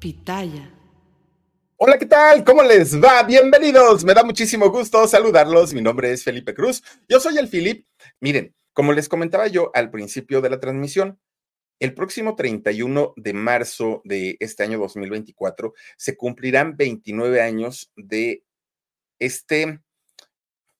Pitaya. Hola, ¿qué tal? ¿Cómo les va? Bienvenidos. Me da muchísimo gusto saludarlos. Mi nombre es Felipe Cruz. Yo soy el Filip. Miren, como les comentaba yo al principio de la transmisión, el próximo 31 de marzo de este año 2024 se cumplirán 29 años de este,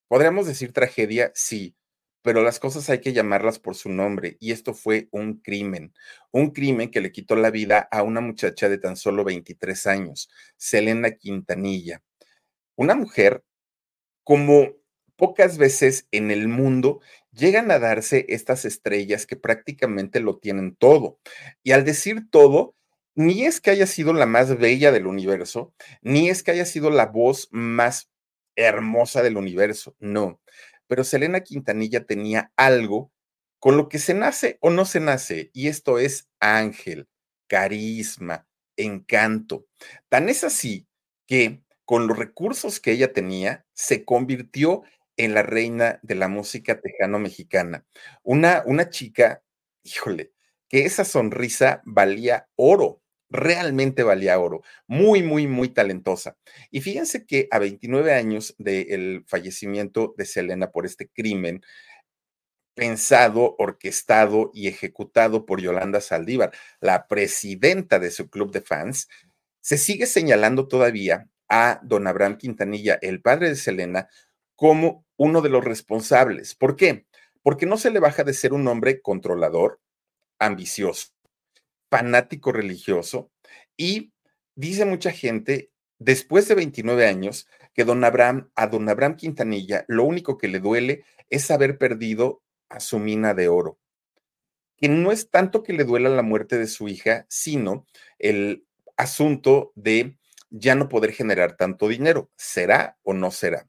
podríamos decir tragedia, sí, pero las cosas hay que llamarlas por su nombre y esto fue un crimen, un crimen que le quitó la vida a una muchacha de tan solo 23 años, Selena Quintanilla, una mujer como pocas veces en el mundo llegan a darse estas estrellas que prácticamente lo tienen todo. Y al decir todo, ni es que haya sido la más bella del universo, ni es que haya sido la voz más hermosa del universo, no. Pero Selena Quintanilla tenía algo con lo que se nace o no se nace, y esto es ángel, carisma, encanto. Tan es así que con los recursos que ella tenía, se convirtió en la reina de la música tejano-mexicana. Una, una chica, híjole, que esa sonrisa valía oro, realmente valía oro, muy, muy, muy talentosa. Y fíjense que a 29 años del fallecimiento de Selena por este crimen, pensado, orquestado y ejecutado por Yolanda Saldívar, la presidenta de su club de fans, se sigue señalando todavía a don Abraham Quintanilla, el padre de Selena, como uno de los responsables. ¿Por qué? Porque no se le baja de ser un hombre controlador, ambicioso, fanático religioso y dice mucha gente, después de 29 años, que don Abraham, a don Abraham Quintanilla, lo único que le duele es haber perdido a su mina de oro. Que no es tanto que le duela la muerte de su hija, sino el asunto de ya no poder generar tanto dinero. ¿Será o no será?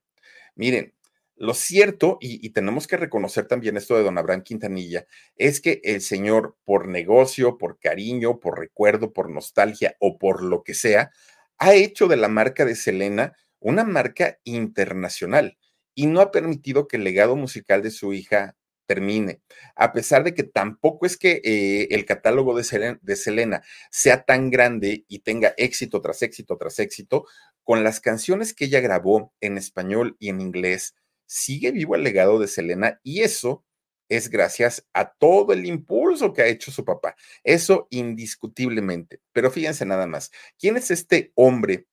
Miren, lo cierto, y, tenemos que reconocer también esto de don Abraham Quintanilla, es que el señor, por negocio, por cariño, por recuerdo, por nostalgia o por lo que sea, ha hecho de la marca de Selena una marca internacional y no ha permitido que el legado musical de su hija termine, a pesar de que tampoco es que eh, el catálogo de de Selena sea tan grande y tenga éxito tras éxito tras éxito, con las canciones que ella grabó en español y en inglés, sigue vivo el legado de Selena y eso es gracias a todo el impulso que ha hecho su papá. Eso indiscutiblemente. Pero fíjense nada más, ¿quién es este hombre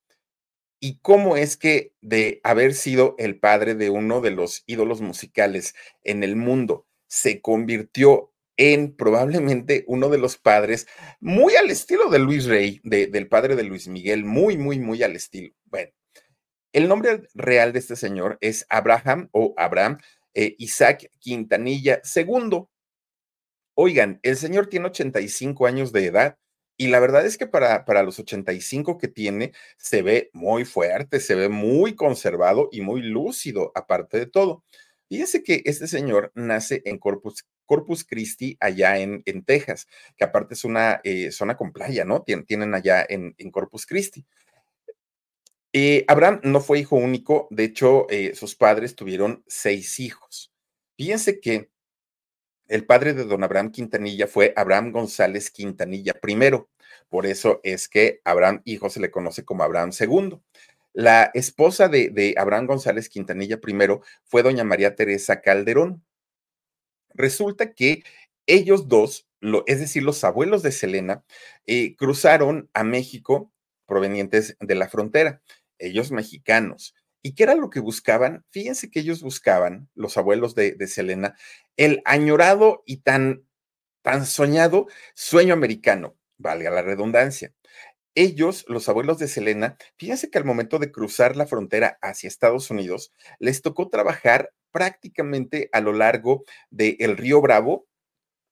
y cómo es que de haber sido el padre de uno de los ídolos musicales en el mundo, se convirtió en probablemente uno de los padres muy al estilo de Luis Rey, del padre de Luis Miguel, muy, muy, muy al estilo. Bueno, el nombre real de este señor es Abraham o Abraham eh, Isaac Quintanilla II. Oigan, el señor tiene 85 años de edad y la verdad es que para, para los 85 que tiene se ve muy fuerte, se ve muy conservado y muy lúcido aparte de todo. Fíjense que este señor nace en Corpus Corpus Christi allá en, en Texas, que aparte es una eh, zona con playa, ¿no? tienen allá en, en Corpus Christi. Eh, Abraham no fue hijo único, de hecho, eh, sus padres tuvieron seis hijos. Fíjense que el padre de don Abraham Quintanilla fue Abraham González Quintanilla primero, por eso es que Abraham hijo se le conoce como Abraham segundo. La esposa de, Abraham González Quintanilla primero fue doña María Teresa Calderón. Resulta que ellos dos, lo, es decir, los abuelos de Selena, eh, cruzaron a México provenientes de la frontera, ellos mexicanos. ¿Y qué era lo que buscaban? Fíjense que ellos buscaban, los abuelos de, de Selena, el añorado y tan, tan soñado sueño americano, valga la redundancia. Ellos, los abuelos de Selena, fíjense que al momento de cruzar la frontera hacia Estados Unidos, les tocó trabajar prácticamente a lo largo del río Bravo,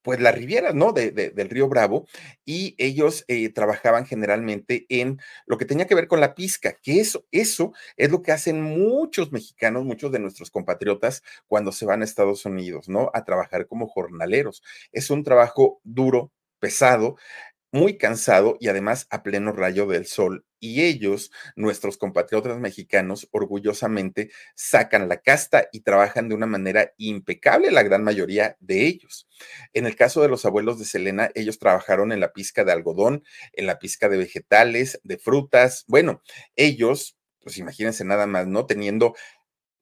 pues la riviera, ¿no? De, del río Bravo, y ellos eh, trabajaban generalmente en lo que tenía que ver con la pizca, que eso, eso es lo que hacen muchos mexicanos, muchos de nuestros compatriotas cuando se van a Estados Unidos, ¿no? A trabajar como jornaleros. Es un trabajo duro, pesado, muy cansado y además a pleno rayo del sol y ellos, nuestros compatriotas mexicanos, orgullosamente sacan la casta y trabajan de una manera impecable, la gran mayoría de ellos. En el caso de los abuelos de Selena, ellos trabajaron en la pizca de algodón, en la pizca de vegetales, de frutas. Bueno, ellos, pues imagínense nada más, ¿no? Teniendo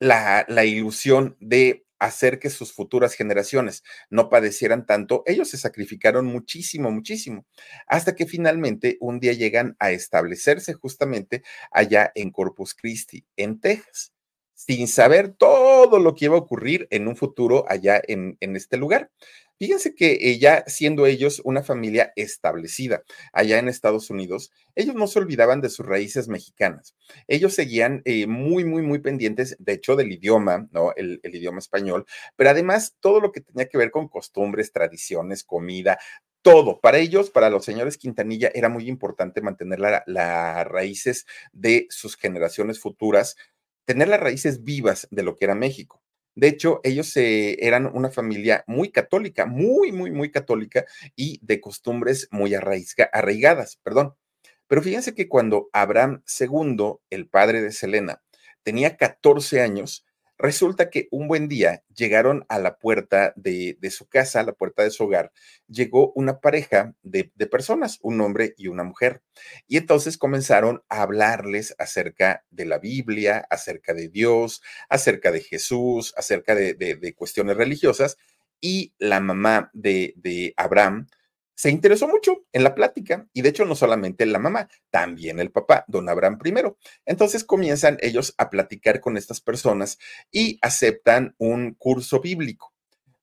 la, la ilusión de hacer que sus futuras generaciones no padecieran tanto, ellos se sacrificaron muchísimo, muchísimo, hasta que finalmente un día llegan a establecerse justamente allá en Corpus Christi, en Texas, sin saber todo lo que iba a ocurrir en un futuro allá en, en este lugar. Fíjense que eh, ya siendo ellos una familia establecida allá en Estados Unidos, ellos no se olvidaban de sus raíces mexicanas. Ellos seguían eh, muy, muy, muy pendientes, de hecho, del idioma, ¿no? El, idioma español, pero además todo lo que tenía que ver con costumbres, tradiciones, comida, todo. Para ellos, para los señores Quintanilla, era muy importante mantener las raíces de sus generaciones futuras, tener las raíces vivas de lo que era México. De hecho, ellos eran una familia muy católica, muy, muy, muy católica y de costumbres muy arraigadas, perdón. Pero fíjense que cuando Abraham II, el padre de Selena, tenía 14 años, Resulta que un buen día llegaron a la puerta de, su casa, a la puerta de su hogar, llegó una pareja de, personas, un hombre y una mujer. Y entonces comenzaron a hablarles acerca de la Biblia, acerca de Dios, acerca de Jesús, acerca de, cuestiones religiosas. Y la mamá de Abraham, se interesó mucho en la plática y de hecho no solamente la mamá, también el papá, don Abraham primero. Entonces comienzan ellos a platicar con estas personas y aceptan un curso bíblico.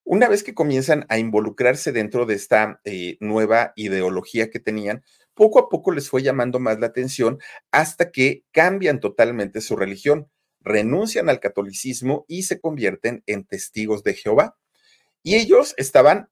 Una vez que comienzan a involucrarse dentro de esta eh, nueva ideología que tenían, poco a poco les fue llamando más la atención hasta que cambian totalmente su religión, renuncian al catolicismo y se convierten en testigos de Jehová. Y ellos estaban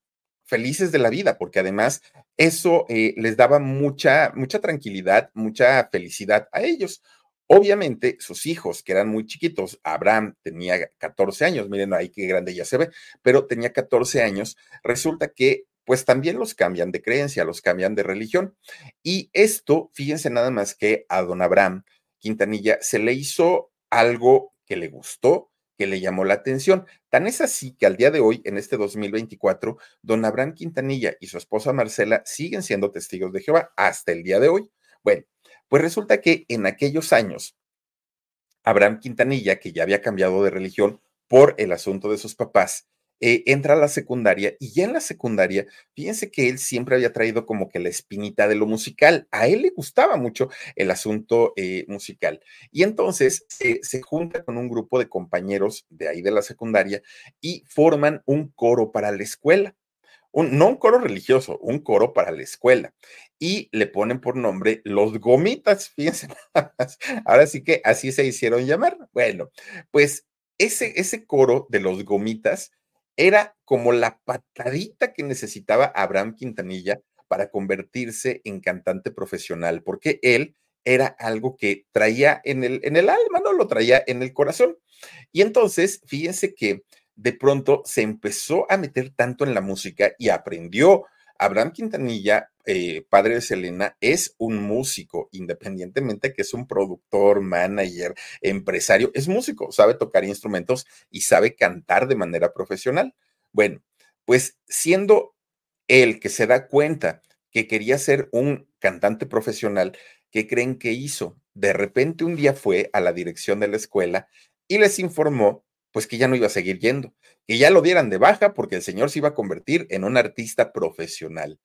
felices de la vida, porque además eso eh, les daba mucha, mucha tranquilidad, mucha felicidad a ellos. Obviamente, sus hijos, que eran muy chiquitos, Abraham tenía 14 años, miren ahí qué grande ya se ve, pero tenía 14 años, resulta que pues también los cambian de creencia, los cambian de religión. Y esto, fíjense nada más que a don Abraham Quintanilla se le hizo algo que le gustó, que le llamó la atención. Tan es así que al día de hoy, en este 2024, don Abraham Quintanilla y su esposa Marcela siguen siendo testigos de Jehová hasta el día de hoy. Bueno, pues resulta que en aquellos años, Abraham Quintanilla, que ya había cambiado de religión por el asunto de sus papás, eh, entra a la secundaria y ya en la secundaria, fíjense que él siempre había traído como que la espinita de lo musical. A él le gustaba mucho el asunto eh, musical. Y entonces se junta con un grupo de compañeros de ahí de la secundaria y forman un coro para la escuela. Un, no un coro religioso, un coro para la escuela. Y le ponen por nombre los gomitas, fíjense. Ahora sí que así se hicieron llamar. Bueno, pues ese, ese coro de los gomitas era como la patadita que necesitaba Abraham Quintanilla para convertirse en cantante profesional, porque él era algo que traía en el, en el alma, no lo traía en el corazón. Y entonces, fíjense que de pronto se empezó a meter tanto en la música y aprendió Abraham Quintanilla, eh, padre de Selena, es un músico, independientemente que es un productor, manager, empresario, es músico, sabe tocar instrumentos y sabe cantar de manera profesional. Bueno, pues siendo él que se da cuenta que quería ser un cantante profesional, ¿qué creen que hizo? De repente un día fue a la dirección de la escuela y les informó pues que ya no iba a seguir yendo, que ya lo dieran de baja porque el señor se iba a convertir en un artista profesional.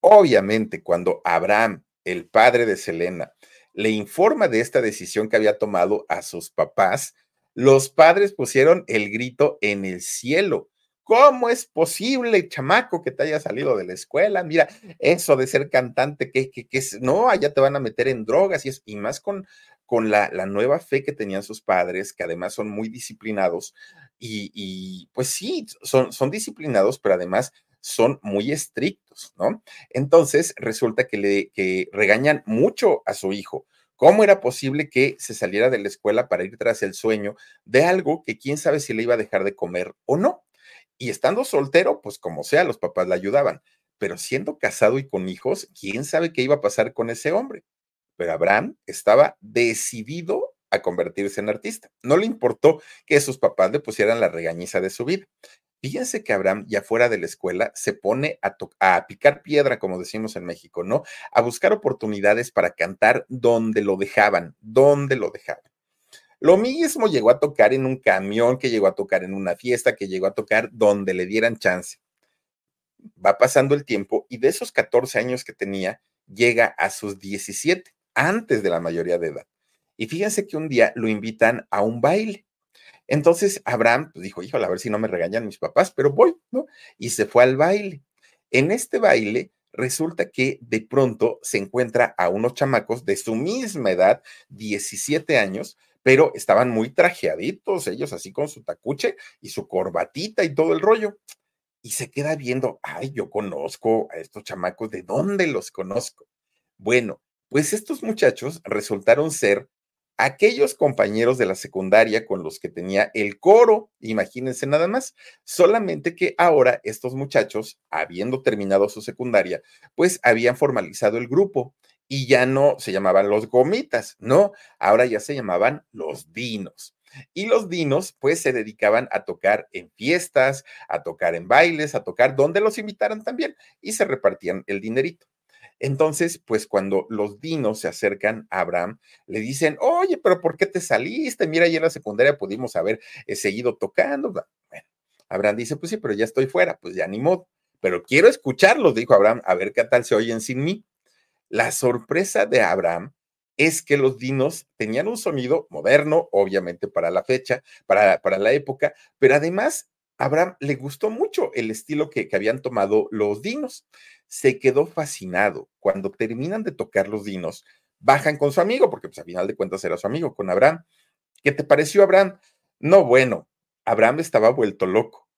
Obviamente, cuando Abraham, el padre de Selena, le informa de esta decisión que había tomado a sus papás, los padres pusieron el grito en el cielo. ¿Cómo es posible, chamaco, que te haya salido de la escuela? Mira, eso de ser cantante, que, que, que no, allá te van a meter en drogas y, es, y más con con la, nueva fe que tenían sus padres, que además son muy disciplinados, y, pues sí, son, son disciplinados, pero además son muy estrictos, ¿no? Entonces resulta que le regañan mucho a su hijo. ¿Cómo era posible que se saliera de la escuela para ir tras el sueño de algo que quién sabe si le iba a dejar de comer o no? Y estando soltero, pues como sea, los papás le ayudaban. Pero siendo casado y con hijos, quién sabe qué iba a pasar con ese hombre. pero Abraham estaba decidido a convertirse en artista. No le importó que sus papás le pusieran la regañiza de su vida. Fíjense que Abraham, ya fuera de la escuela, se pone a, picar piedra, como decimos en México, ¿no? A buscar oportunidades para cantar donde lo dejaban, donde lo dejaban. Lo mismo llegó a tocar en un camión, que llegó a tocar en una fiesta, que llegó a tocar donde le dieran chance. Va pasando el tiempo y de esos 14 años que tenía, llega a sus 17, antes de la mayoría de edad. Y fíjense que un día lo invitan a un baile. Entonces Abraham pues, dijo, híjole, a ver si no me regañan mis papás, pero voy, ¿no? Y se fue al baile. En este baile resulta que de pronto se encuentra a unos chamacos de su misma edad, 17 años, pero estaban muy trajeaditos, ellos así con su tacuche y su corbatita y todo el rollo. Y se queda viendo, ay, yo conozco a estos chamacos, ¿de dónde los conozco? Bueno, pues estos muchachos resultaron ser aquellos compañeros de la secundaria con los que tenía el coro, imagínense nada más, solamente que ahora estos muchachos, habiendo terminado su secundaria, pues habían formalizado el grupo y ya no se llamaban los gomitas, no, ahora ya se llamaban los dinos. Y los dinos, pues, se dedicaban a tocar en fiestas, a tocar en bailes, a tocar donde los invitaran también, y se repartían el dinerito. Entonces, pues cuando los dinos se acercan a Abraham, le dicen, oye, pero ¿por qué te saliste? Mira, ahí en la secundaria pudimos haber eh, seguido tocando. Bueno, Abraham dice, pues sí, pero ya estoy fuera, pues ya ni modo. Pero quiero escucharlos, dijo Abraham, a ver qué tal se oyen sin mí. La sorpresa de Abraham es que los dinos tenían un sonido moderno, obviamente para la fecha, para, para la época, pero además Abraham le gustó mucho el estilo que, que, habían tomado los dinos. Se quedó fascinado. Cuando terminan de tocar los dinos, bajan con su amigo, porque pues final de cuentas era su amigo, con Abraham. ¿Qué te pareció, Abraham? No, bueno, Abraham estaba vuelto loco.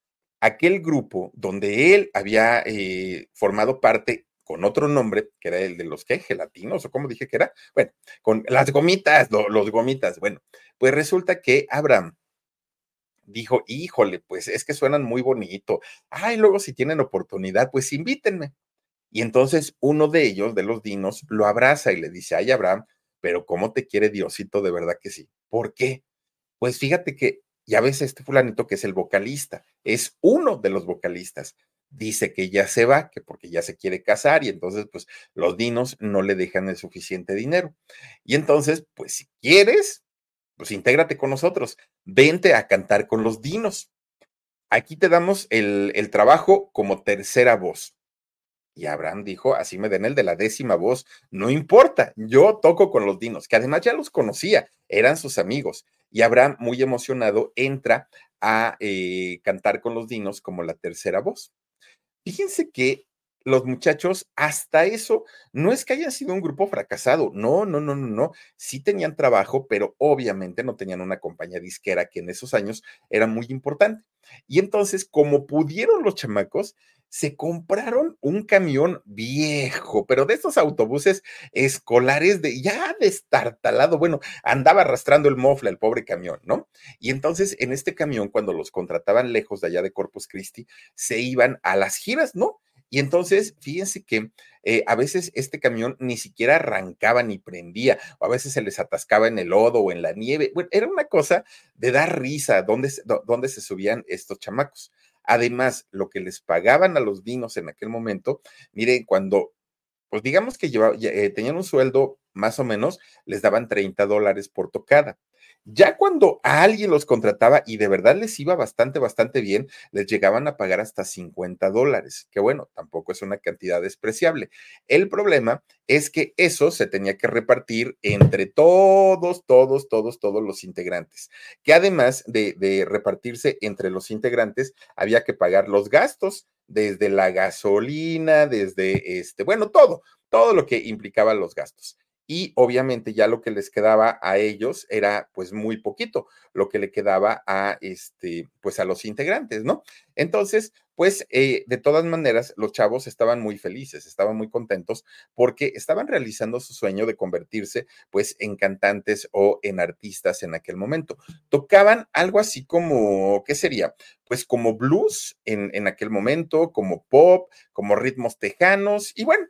Aquel grupo donde él había eh, formado parte con otro nombre, que era el de los que gelatinos, o como dije que era, bueno, con las gomitas, los gomitas. Bueno, pues resulta que Abraham dijo, híjole, pues es que suenan muy bonito. Ay, luego si tienen oportunidad, pues invítenme. Y entonces uno de ellos, de los dinos, lo abraza y le dice, ay, Abraham, pero ¿cómo te quiere Diosito? De verdad que sí. ¿Por qué? Pues fíjate que ya ves este fulanito que es el vocalista, es uno de los vocalistas. Dice que ya se va, que porque ya se quiere casar y entonces pues los dinos no le dejan el suficiente dinero. Y entonces, pues si quieres, pues intégrate con nosotros, vente a cantar con los dinos. Aquí te damos el, el trabajo como tercera voz. Y Abraham dijo, así me den el de la décima voz, no importa, yo toco con los dinos, que además ya los conocía, eran sus amigos. Y Abraham, muy emocionado, entra a eh, cantar con los dinos como la tercera voz. Fíjense que los muchachos, hasta eso, no es que haya sido un grupo fracasado, no, no, no, no, no, sí tenían trabajo, pero obviamente no tenían una compañía disquera que en esos años era muy importante. Y entonces, como pudieron los chamacos, se compraron un camión viejo, pero de estos autobuses escolares de ya destartalado, bueno, andaba arrastrando el mofle el pobre camión, ¿no? Y entonces en este camión, cuando los contrataban lejos de allá de Corpus Christi, se iban a las giras, ¿no? Y entonces, fíjense que eh, a veces este camión ni siquiera arrancaba ni prendía, o a veces se les atascaba en el lodo o en la nieve. Bueno, era una cosa de dar risa donde, donde se subían estos chamacos. Además, lo que les pagaban a los dinos en aquel momento, miren, cuando, pues digamos que eh, tenían un sueldo más o menos, les daban 30 dólares por tocada. Ya cuando alguien los contrataba y de verdad les iba bastante, bastante bien, les llegaban a pagar hasta 50 dólares, que bueno, tampoco es una cantidad despreciable. El problema es que eso se tenía que repartir entre todos, todos, todos, todos los integrantes, que además de, de repartirse entre los integrantes, había que pagar los gastos desde la gasolina, desde este, bueno, todo, todo lo que implicaba los gastos y obviamente ya lo que les quedaba a ellos era pues muy poquito, lo que le quedaba a este pues a los integrantes, ¿no? Entonces, pues eh, de todas maneras los chavos estaban muy felices, estaban muy contentos porque estaban realizando su sueño de convertirse pues en cantantes o en artistas en aquel momento. Tocaban algo así como, ¿qué sería? Pues como blues en, en aquel momento, como pop, como ritmos tejanos y bueno,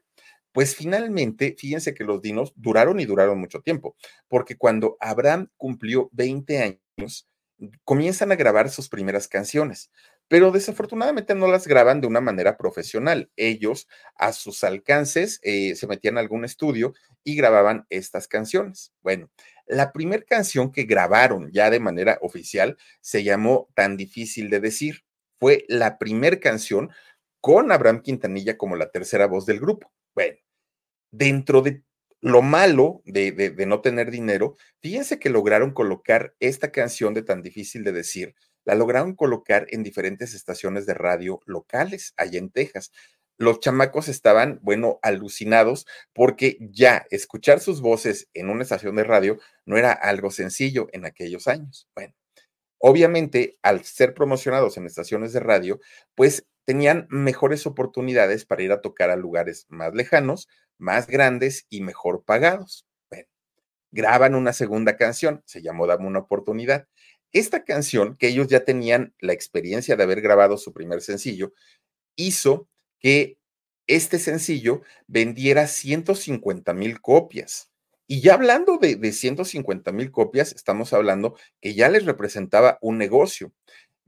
Pues finalmente, fíjense que los dinos duraron y duraron mucho tiempo, porque cuando Abraham cumplió 20 años, comienzan a grabar sus primeras canciones, pero desafortunadamente no las graban de una manera profesional. Ellos, a sus alcances, eh, se metían a algún estudio y grababan estas canciones. Bueno, la primera canción que grabaron ya de manera oficial se llamó Tan difícil de decir. Fue la primera canción con Abraham Quintanilla como la tercera voz del grupo. Bueno, dentro de lo malo de, no tener dinero, fíjense que lograron colocar esta canción de tan difícil de decir, la lograron colocar en diferentes estaciones de radio locales allá en Texas. Los chamacos estaban, bueno, alucinados porque ya escuchar sus voces en una estación de radio no era algo sencillo en aquellos años. Bueno, obviamente, al ser promocionados en estaciones de radio, pues tenían mejores oportunidades para ir a tocar a lugares más lejanos, más grandes y mejor pagados. Bueno, graban una segunda canción, se llamó Dame una oportunidad. Esta canción, que ellos ya tenían la experiencia de haber grabado su primer sencillo, hizo que este sencillo vendiera 150 mil copias. Y ya hablando de, de 150 mil copias, estamos hablando que ya les representaba un negocio.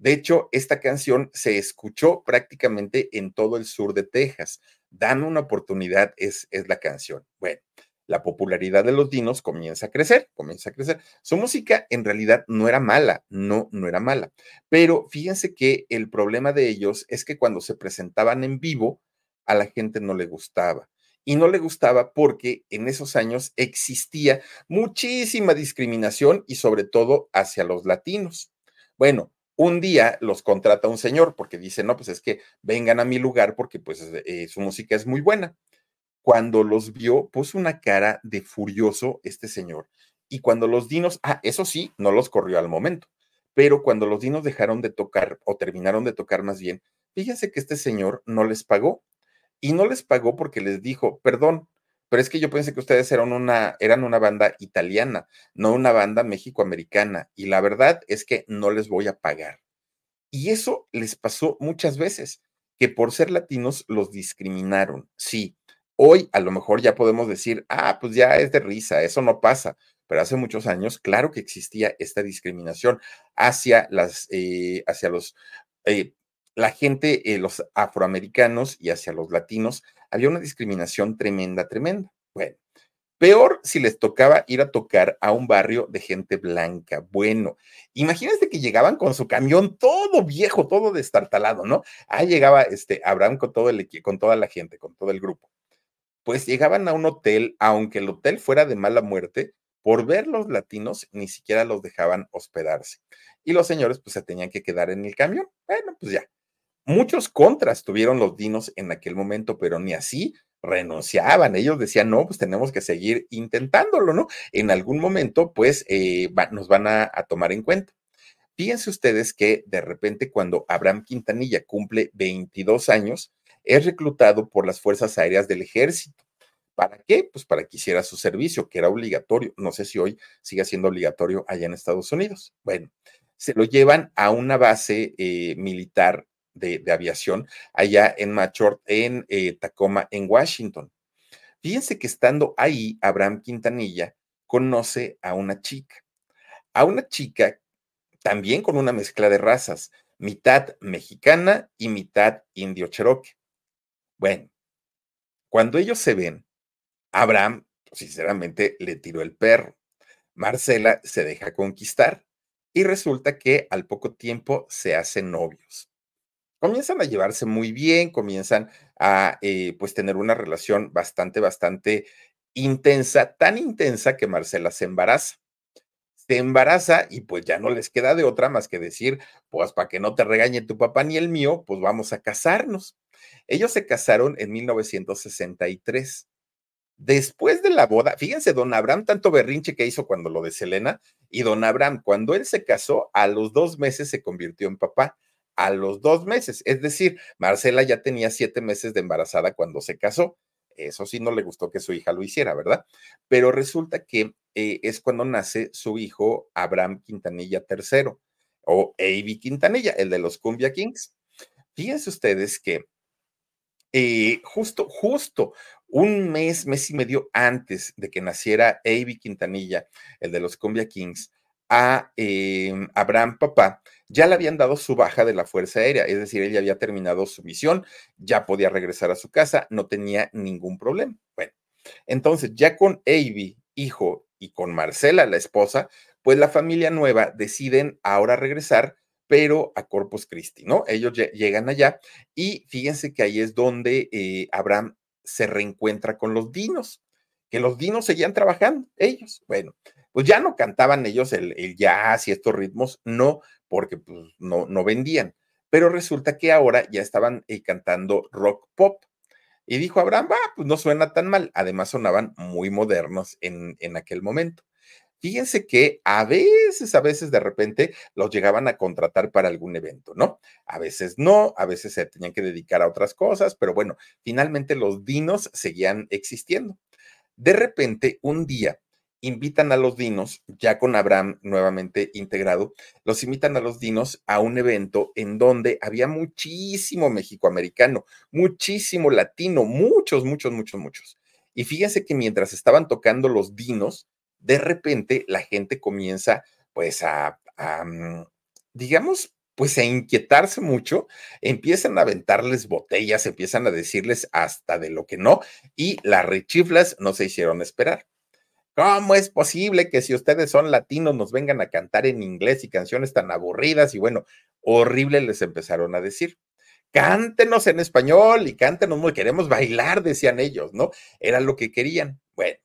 De hecho, esta canción se escuchó prácticamente en todo el sur de Texas. Dan una oportunidad es, es la canción. Bueno, la popularidad de los dinos comienza a crecer, comienza a crecer. Su música en realidad no era mala, no, no era mala. Pero fíjense que el problema de ellos es que cuando se presentaban en vivo, a la gente no le gustaba. Y no le gustaba porque en esos años existía muchísima discriminación y sobre todo hacia los latinos. Bueno, un día los contrata un señor porque dice, no, pues es que vengan a mi lugar porque pues eh, su música es muy buena. Cuando los vio, puso una cara de furioso este señor. Y cuando los dinos, ah, eso sí, no los corrió al momento, pero cuando los dinos dejaron de tocar o terminaron de tocar más bien, fíjense que este señor no les pagó. Y no les pagó porque les dijo, perdón, pero es que yo pensé que ustedes eran una, eran una banda italiana, no una banda mexicoamericana, y la verdad es que no les voy a pagar. Y eso les pasó muchas veces, que por ser latinos los discriminaron. Sí, hoy a lo mejor ya podemos decir, ah, pues ya es de risa, eso no pasa, pero hace muchos años, claro que existía esta discriminación hacia las, eh, hacia los, eh, la gente, eh, los afroamericanos y hacia los latinos había una discriminación tremenda, tremenda. Bueno, peor si les tocaba ir a tocar a un barrio de gente blanca. Bueno, imagínense que llegaban con su camión todo viejo, todo destartalado, ¿no? Ahí llegaba este Abraham con todo el con toda la gente, con todo el grupo. Pues llegaban a un hotel, aunque el hotel fuera de mala muerte, por ver los latinos ni siquiera los dejaban hospedarse. Y los señores pues se tenían que quedar en el camión. Bueno, pues ya, Muchos contras tuvieron los dinos en aquel momento, pero ni así renunciaban. Ellos decían, no, pues tenemos que seguir intentándolo, ¿no? En algún momento, pues, eh, nos van a, tomar en cuenta. Fíjense ustedes que de repente cuando Abraham Quintanilla cumple 22 años, es reclutado por las Fuerzas Aéreas del Ejército. ¿Para qué? Pues para que hiciera su servicio, que era obligatorio. No sé si hoy sigue siendo obligatorio allá en Estados Unidos. Bueno, se lo llevan a una base eh, militar de, aviación allá en Machort, en eh, Tacoma, en Washington. Fíjense que estando ahí, Abraham Quintanilla conoce a una chica, a una chica también con una mezcla de razas, mitad mexicana y mitad indio cherokee. Bueno, cuando ellos se ven, Abraham, sinceramente, le tiró el perro. Marcela se deja conquistar y resulta que al poco tiempo se hacen novios comienzan a llevarse muy bien, comienzan a eh, pues tener una relación bastante, bastante intensa, tan intensa que Marcela se embaraza. Se embaraza y pues ya no les queda de otra más que decir, pues para que no te regañe tu papá ni el mío, pues vamos a casarnos. Ellos se casaron en 1963. Después de la boda, fíjense, don Abraham, tanto berrinche que hizo cuando lo de Selena, y don Abraham, cuando él se casó, a los dos meses se convirtió en papá a los dos meses. Es decir, Marcela ya tenía siete meses de embarazada cuando se casó. Eso sí no le gustó que su hija lo hiciera, ¿verdad? Pero resulta que eh, es cuando nace su hijo Abraham Quintanilla III o A.B. Quintanilla, el de los Cumbia Kings. Fíjense ustedes que eh, justo, justo un mes, mes y medio antes de que naciera Avi Quintanilla, el de los Cumbia Kings, a em, Abraham Papá, ya le habían dado su baja de la Fuerza Aérea, es decir, ella había terminado su misión, ya podía regresar a su casa, no tenía ningún problema. Bueno, entonces ya con Avi, hijo, y con Marcela, la esposa, pues la familia nueva deciden ahora regresar, pero a Corpus Christi, ¿no? Ellos llegan allá y fíjense que ahí es donde eh, Abraham se reencuentra con los dinos, que los dinos seguían trabajando, ellos. Bueno, pues ya no cantaban ellos el, jazz y estos ritmos, no, porque pues, no, no vendían, pero resulta que ahora ya estaban eh, cantando rock pop. Y dijo Abraham, va, pues no suena tan mal. Además sonaban muy modernos en, en aquel momento. Fíjense que a veces, a veces de repente los llegaban a contratar para algún evento, ¿no? A veces no, a veces se tenían que dedicar a otras cosas, pero bueno, finalmente los dinos seguían existiendo. De repente, un día, invitan a los dinos, ya con Abraham nuevamente integrado, los invitan a los dinos a un evento en donde había muchísimo mexicoamericano, muchísimo latino, muchos, muchos, muchos, muchos. Y fíjense que mientras estaban tocando los dinos, de repente la gente comienza pues a, mm, digamos, pues a inquietarse mucho, empiezan a aventarles botellas, empiezan a decirles hasta de lo que no, y las rechiflas no se hicieron esperar. ¿Cómo es posible que si ustedes son latinos nos vengan a cantar en inglés y canciones tan aburridas? Y bueno, horrible les empezaron a decir. Cántenos en español y cántenos muy, queremos bailar, decían ellos, ¿no? Era lo que querían. Bueno,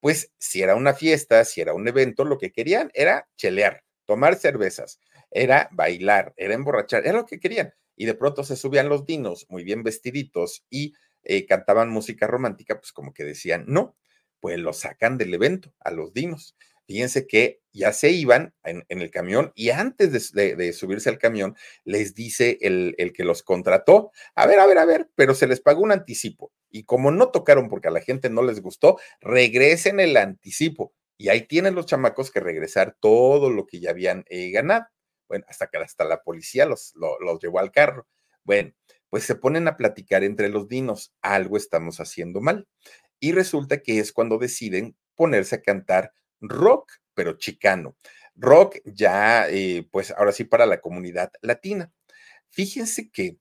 pues si era una fiesta, si era un evento, lo que querían era chelear, tomar cervezas, era bailar, era emborrachar, era lo que querían. Y de pronto se subían los dinos muy bien vestiditos y eh, cantaban música romántica, pues como que decían, no, pues lo sacan del evento a los dinos. Fíjense que ya se iban en, el camión y antes de, subirse al camión les dice el, el, que los contrató, a ver, a ver, a ver, pero se les pagó un anticipo y como no tocaron porque a la gente no les gustó, regresen el anticipo y ahí tienen los chamacos que regresar todo lo que ya habían eh, ganado. Bueno, hasta que hasta la policía los, los llevó al carro. Bueno, pues se ponen a platicar entre los dinos, algo estamos haciendo mal. Y resulta que es cuando deciden ponerse a cantar rock, pero chicano. Rock ya, eh, pues ahora sí, para la comunidad latina. Fíjense que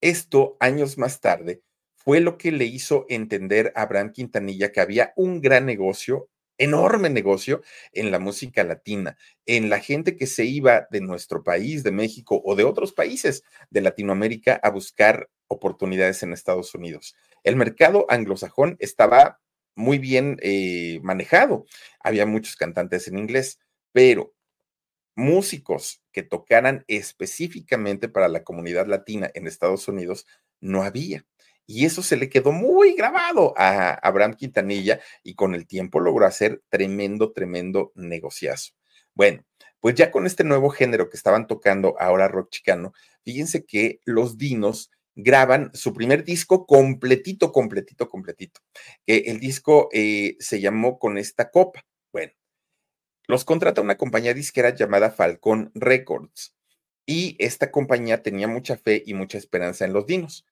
esto años más tarde fue lo que le hizo entender a Abraham Quintanilla que había un gran negocio, enorme negocio en la música latina, en la gente que se iba de nuestro país, de México o de otros países de Latinoamérica a buscar oportunidades en Estados Unidos. El mercado anglosajón estaba muy bien eh, manejado. Había muchos cantantes en inglés, pero músicos que tocaran específicamente para la comunidad latina en Estados Unidos no había. Y eso se le quedó muy grabado a Abraham Quintanilla y con el tiempo logró hacer tremendo, tremendo negociazo. Bueno, pues ya con este nuevo género que estaban tocando ahora rock chicano, fíjense que los dinos graban su primer disco completito, completito, completito. el disco eh, se llamó Con esta copa. Bueno, los contrata una compañía disquera llamada Falcón Records. Y esta compañía tenía mucha fe y mucha esperanza en los dinos.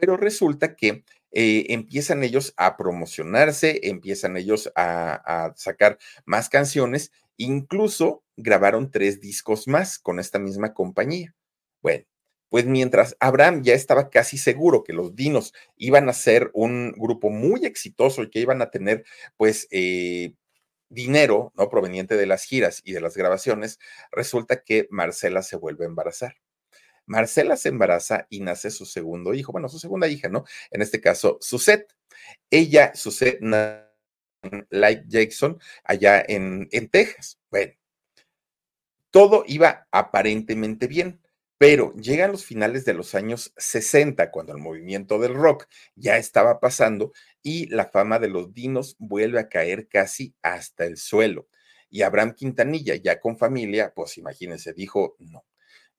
Pero resulta que eh, empiezan ellos a promocionarse, empiezan ellos a, sacar más canciones, incluso grabaron tres discos más con esta misma compañía. Bueno, pues mientras Abraham ya estaba casi seguro que los Dinos iban a ser un grupo muy exitoso y que iban a tener pues eh, dinero, ¿no? Proveniente de las giras y de las grabaciones, resulta que Marcela se vuelve a embarazar. Marcela se embaraza y nace su segundo hijo, bueno, su segunda hija, ¿no? En este caso, Suset. Ella, Suset, Light Jackson, allá en, en Texas. Bueno, todo iba aparentemente bien pero llegan los finales de los años 60, cuando el movimiento del rock ya estaba pasando y la fama de los dinos vuelve a caer casi hasta el suelo. Y Abraham Quintanilla, ya con familia, pues imagínense, dijo, no,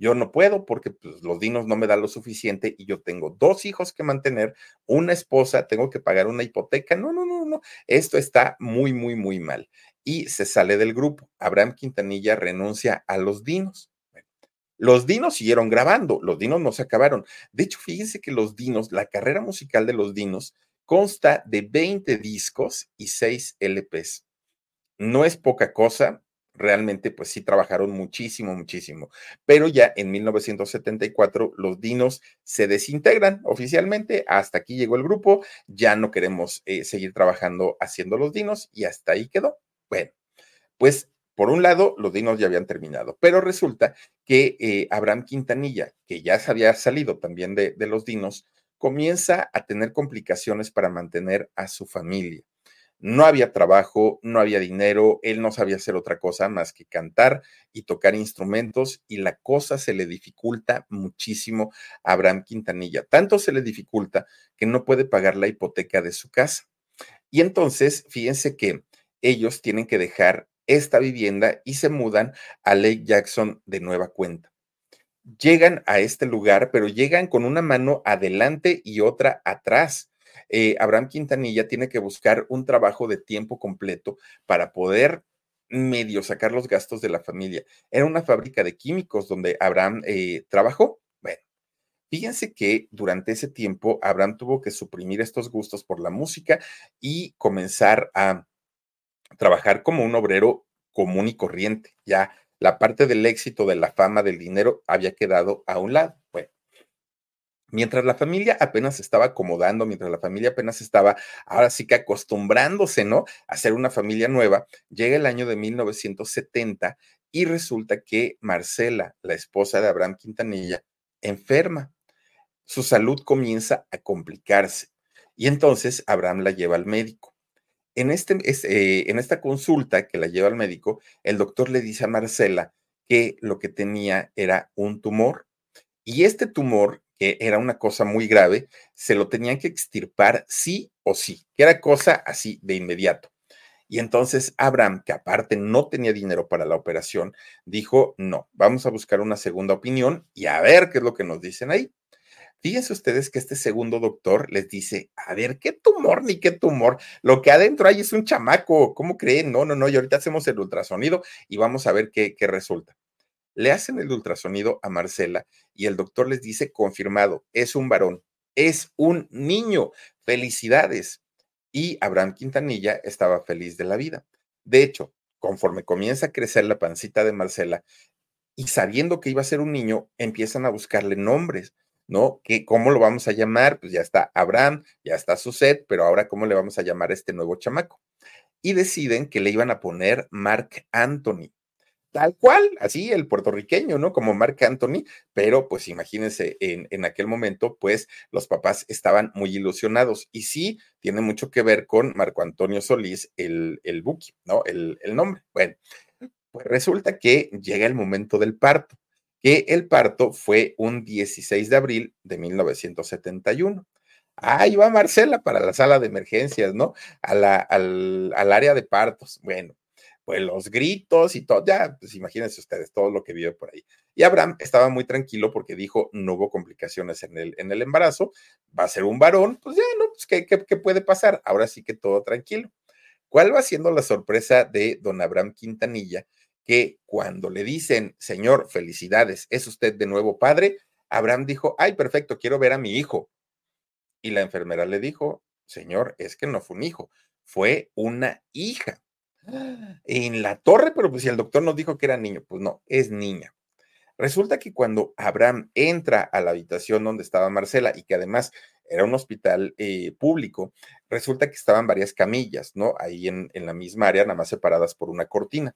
yo no puedo porque pues, los dinos no me dan lo suficiente y yo tengo dos hijos que mantener, una esposa, tengo que pagar una hipoteca. No, no, no, no, esto está muy, muy, muy mal. Y se sale del grupo. Abraham Quintanilla renuncia a los dinos Los Dinos siguieron grabando, los Dinos no se acabaron. De hecho, fíjense que los Dinos, la carrera musical de los Dinos consta de 20 discos y 6 LPs. No es poca cosa, realmente pues sí trabajaron muchísimo, muchísimo. Pero ya en 1974 los Dinos se desintegran oficialmente, hasta aquí llegó el grupo, ya no queremos eh, seguir trabajando haciendo los Dinos y hasta ahí quedó. Bueno, pues por un lado, los dinos ya habían terminado, pero resulta que eh, Abraham Quintanilla, que ya se había salido también de, de los dinos, comienza a tener complicaciones para mantener a su familia. No había trabajo, no había dinero, él no sabía hacer otra cosa más que cantar y tocar instrumentos y la cosa se le dificulta muchísimo a Abraham Quintanilla. Tanto se le dificulta que no puede pagar la hipoteca de su casa. Y entonces, fíjense que ellos tienen que dejar esta vivienda y se mudan a Lake Jackson de nueva cuenta. Llegan a este lugar, pero llegan con una mano adelante y otra atrás. Eh, Abraham Quintanilla tiene que buscar un trabajo de tiempo completo para poder medio sacar los gastos de la familia. Era una fábrica de químicos donde Abraham eh, trabajó. Bueno, fíjense que durante ese tiempo Abraham tuvo que suprimir estos gustos por la música y comenzar a trabajar como un obrero común y corriente. Ya la parte del éxito, de la fama, del dinero había quedado a un lado. Bueno, mientras la familia apenas estaba acomodando, mientras la familia apenas estaba ahora sí que acostumbrándose, ¿no? A ser una familia nueva, llega el año de 1970 y resulta que Marcela, la esposa de Abraham Quintanilla, enferma. Su salud comienza a complicarse y entonces Abraham la lleva al médico en, este, eh, en esta consulta que la lleva al médico, el doctor le dice a Marcela que lo que tenía era un tumor y este tumor, que era una cosa muy grave, se lo tenían que extirpar sí o sí, que era cosa así de inmediato. Y entonces Abraham, que aparte no tenía dinero para la operación, dijo, no, vamos a buscar una segunda opinión y a ver qué es lo que nos dicen ahí. Fíjense ustedes que este segundo doctor les dice, a ver, ¿qué tumor ni qué tumor? Lo que adentro hay es un chamaco, ¿cómo creen? No, no, no, y ahorita hacemos el ultrasonido y vamos a ver qué, qué resulta. Le hacen el ultrasonido a Marcela y el doctor les dice, confirmado, es un varón, es un niño, felicidades. Y Abraham Quintanilla estaba feliz de la vida. De hecho, conforme comienza a crecer la pancita de Marcela y sabiendo que iba a ser un niño, empiezan a buscarle nombres ¿no? ¿Qué, ¿Cómo lo vamos a llamar? Pues ya está Abraham, ya está Suset, pero ahora ¿cómo le vamos a llamar a este nuevo chamaco? Y deciden que le iban a poner Mark Anthony. Tal cual, así el puertorriqueño, ¿no? Como Mark Anthony, pero pues imagínense, en, en aquel momento, pues los papás estaban muy ilusionados. Y sí, tiene mucho que ver con Marco Antonio Solís, el, el Buki, ¿no? El, el nombre. Bueno, pues resulta que llega el momento del parto que el parto fue un 16 de abril de 1971. Ahí va Marcela para la sala de emergencias, ¿no? A la, al, al, área de partos. Bueno, los gritos y todo, ya, pues imagínense ustedes todo lo que vive por ahí. Y Abraham estaba muy tranquilo porque dijo, no hubo complicaciones en el, en el embarazo, va a ser un varón, pues ya, ¿no? Pues ¿qué, qué, qué puede pasar? Ahora sí que todo tranquilo. ¿Cuál va siendo la sorpresa de don Abraham Quintanilla? que cuando le dicen, Señor, felicidades, es usted de nuevo padre, Abraham dijo, ay, perfecto, quiero ver a mi hijo. Y la enfermera le dijo, Señor, es que no fue un hijo, fue una hija. En la torre, pero pues si el doctor nos dijo que era niño, pues no, es niña. Resulta que cuando Abraham entra a la habitación donde estaba Marcela y que además era un hospital eh, público, resulta que estaban varias camillas, ¿no? Ahí en, en la misma área, nada más separadas por una cortina.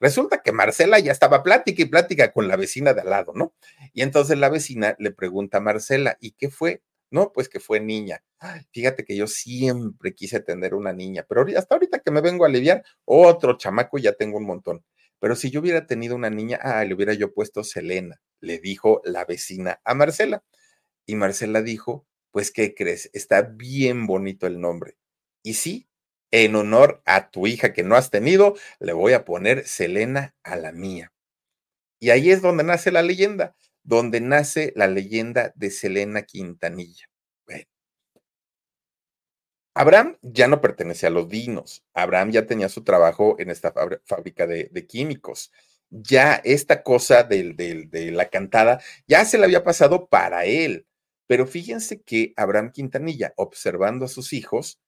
Resulta que Marcela ya estaba plática y plática con la vecina de al lado, ¿no? Y entonces la vecina le pregunta a Marcela, ¿y qué fue? No, pues que fue niña. fíjate que yo siempre quise tener una niña, pero hasta ahorita que me vengo a aliviar, otro chamaco ya tengo un montón. Pero si yo hubiera tenido una niña, ah, le hubiera yo puesto Selena, le dijo la vecina a Marcela. Y Marcela dijo, pues, ¿qué crees? Está bien bonito el nombre. Y sí, en honor a tu hija que no has tenido, le voy a poner Selena a la mía. Y ahí es donde nace la leyenda, donde nace la leyenda de Selena Quintanilla. Abraham ya no pertenece a los dinos. Abraham ya tenía su trabajo en esta fábrica de, químicos. ya esta cosa de la cantada ya se le había pasado para él. Pero fíjense que Abraham Quintanilla, observando a sus hijos,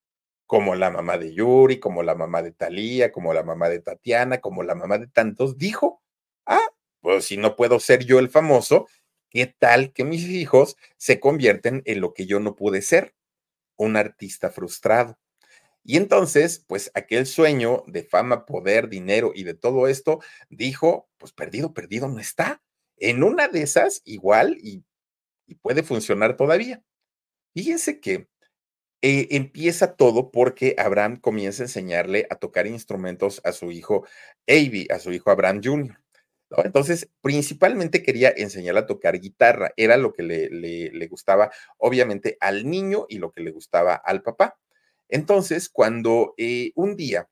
como la mamá de Yuri, como la mamá de Talía, como la mamá de Tatiana, como la mamá de tantos, dijo, pues si no puedo ser yo el famoso, ¿qué tal que mis hijos se convierten en lo que yo no pude ser? Un artista frustrado. Y entonces, pues aquel sueño de fama, poder, dinero y de todo esto, dijo, pues perdido, perdido no está. En una de esas, igual, y, puede funcionar todavía. Fíjense que eh, empieza todo porque Abraham comienza a enseñarle a tocar instrumentos a su hijo Avi, a su hijo Abraham Jr. Entonces, principalmente quería enseñarle a tocar guitarra, era lo que le, le gustaba, obviamente, al niño y lo que le gustaba al papá. Entonces, cuando eh, un día,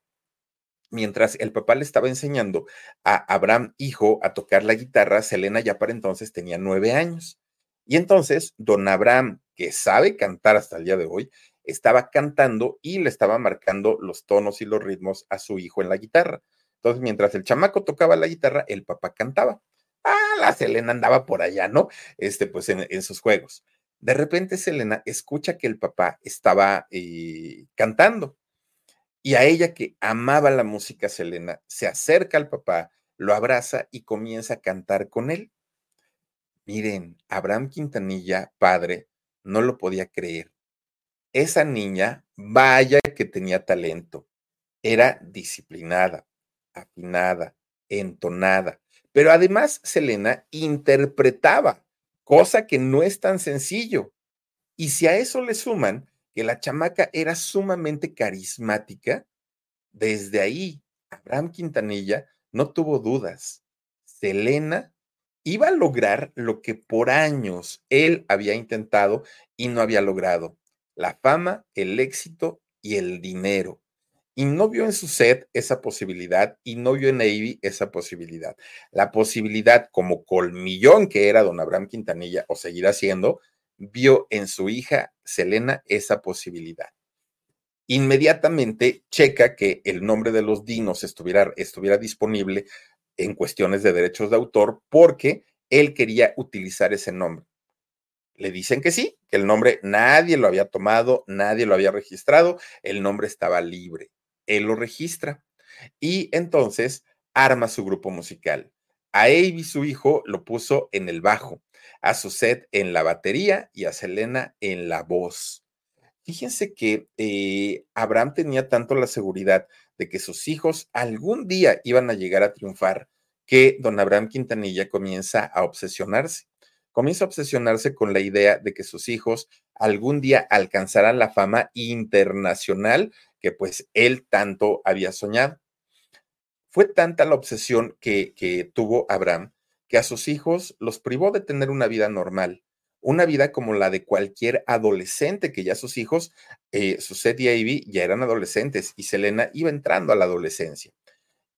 mientras el papá le estaba enseñando a Abraham, hijo, a tocar la guitarra, Selena ya para entonces tenía nueve años. Y entonces, don Abraham, que sabe cantar hasta el día de hoy, estaba cantando y le estaba marcando los tonos y los ritmos a su hijo en la guitarra. Entonces, mientras el chamaco tocaba la guitarra, el papá cantaba. Ah, la Selena andaba por allá, ¿no? Este, pues en sus juegos. De repente Selena escucha que el papá estaba eh, cantando y a ella que amaba la música Selena, se acerca al papá, lo abraza y comienza a cantar con él. Miren, Abraham Quintanilla, padre, no lo podía creer. Esa niña, vaya que tenía talento. Era disciplinada, afinada, entonada, pero además Selena interpretaba cosa que no es tan sencillo. Y si a eso le suman que la chamaca era sumamente carismática, desde ahí Abraham Quintanilla no tuvo dudas. Selena iba a lograr lo que por años él había intentado y no había logrado, la fama, el éxito y el dinero y no vio en su set esa posibilidad y no vio en Navy esa posibilidad. La posibilidad como colmillón que era don Abraham Quintanilla o seguirá siendo, vio en su hija Selena esa posibilidad. Inmediatamente checa que el nombre de los dinos estuviera, estuviera disponible en cuestiones de derechos de autor porque él quería utilizar ese nombre. Le dicen que sí, que el nombre nadie lo había tomado, nadie lo había registrado, el nombre estaba libre él lo registra y entonces arma su grupo musical. A Avi, su hijo, lo puso en el bajo, a Suset en la batería y a Selena en la voz. Fíjense que eh, Abraham tenía tanto la seguridad de que sus hijos algún día iban a llegar a triunfar que don Abraham Quintanilla comienza a obsesionarse. Comienza a obsesionarse con la idea de que sus hijos algún día alcanzarán la fama internacional que pues él tanto había soñado. Fue tanta la obsesión que, tuvo Abraham que a sus hijos los privó de tener una vida normal, una vida como la de cualquier adolescente, que ya sus hijos, eh, Suset y Ivy, ya eran adolescentes y Selena iba entrando a la adolescencia.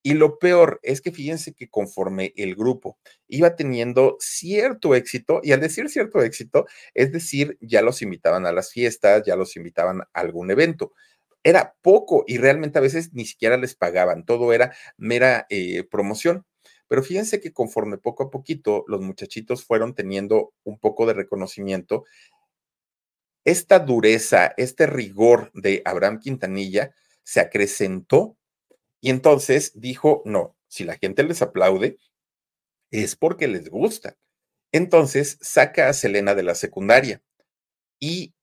Y lo peor es que fíjense que conforme el grupo iba teniendo cierto éxito, y al decir cierto éxito, es decir, ya los invitaban a las fiestas, ya los invitaban a algún evento, era poco y realmente a veces ni siquiera les pagaban, todo era mera eh, promoción. Pero fíjense que conforme poco a poquito los muchachitos fueron teniendo un poco de reconocimiento, esta dureza, este rigor de Abraham Quintanilla se acrecentó y entonces dijo, no, si la gente les aplaude, es porque les gusta. Entonces saca a Selena de la secundaria y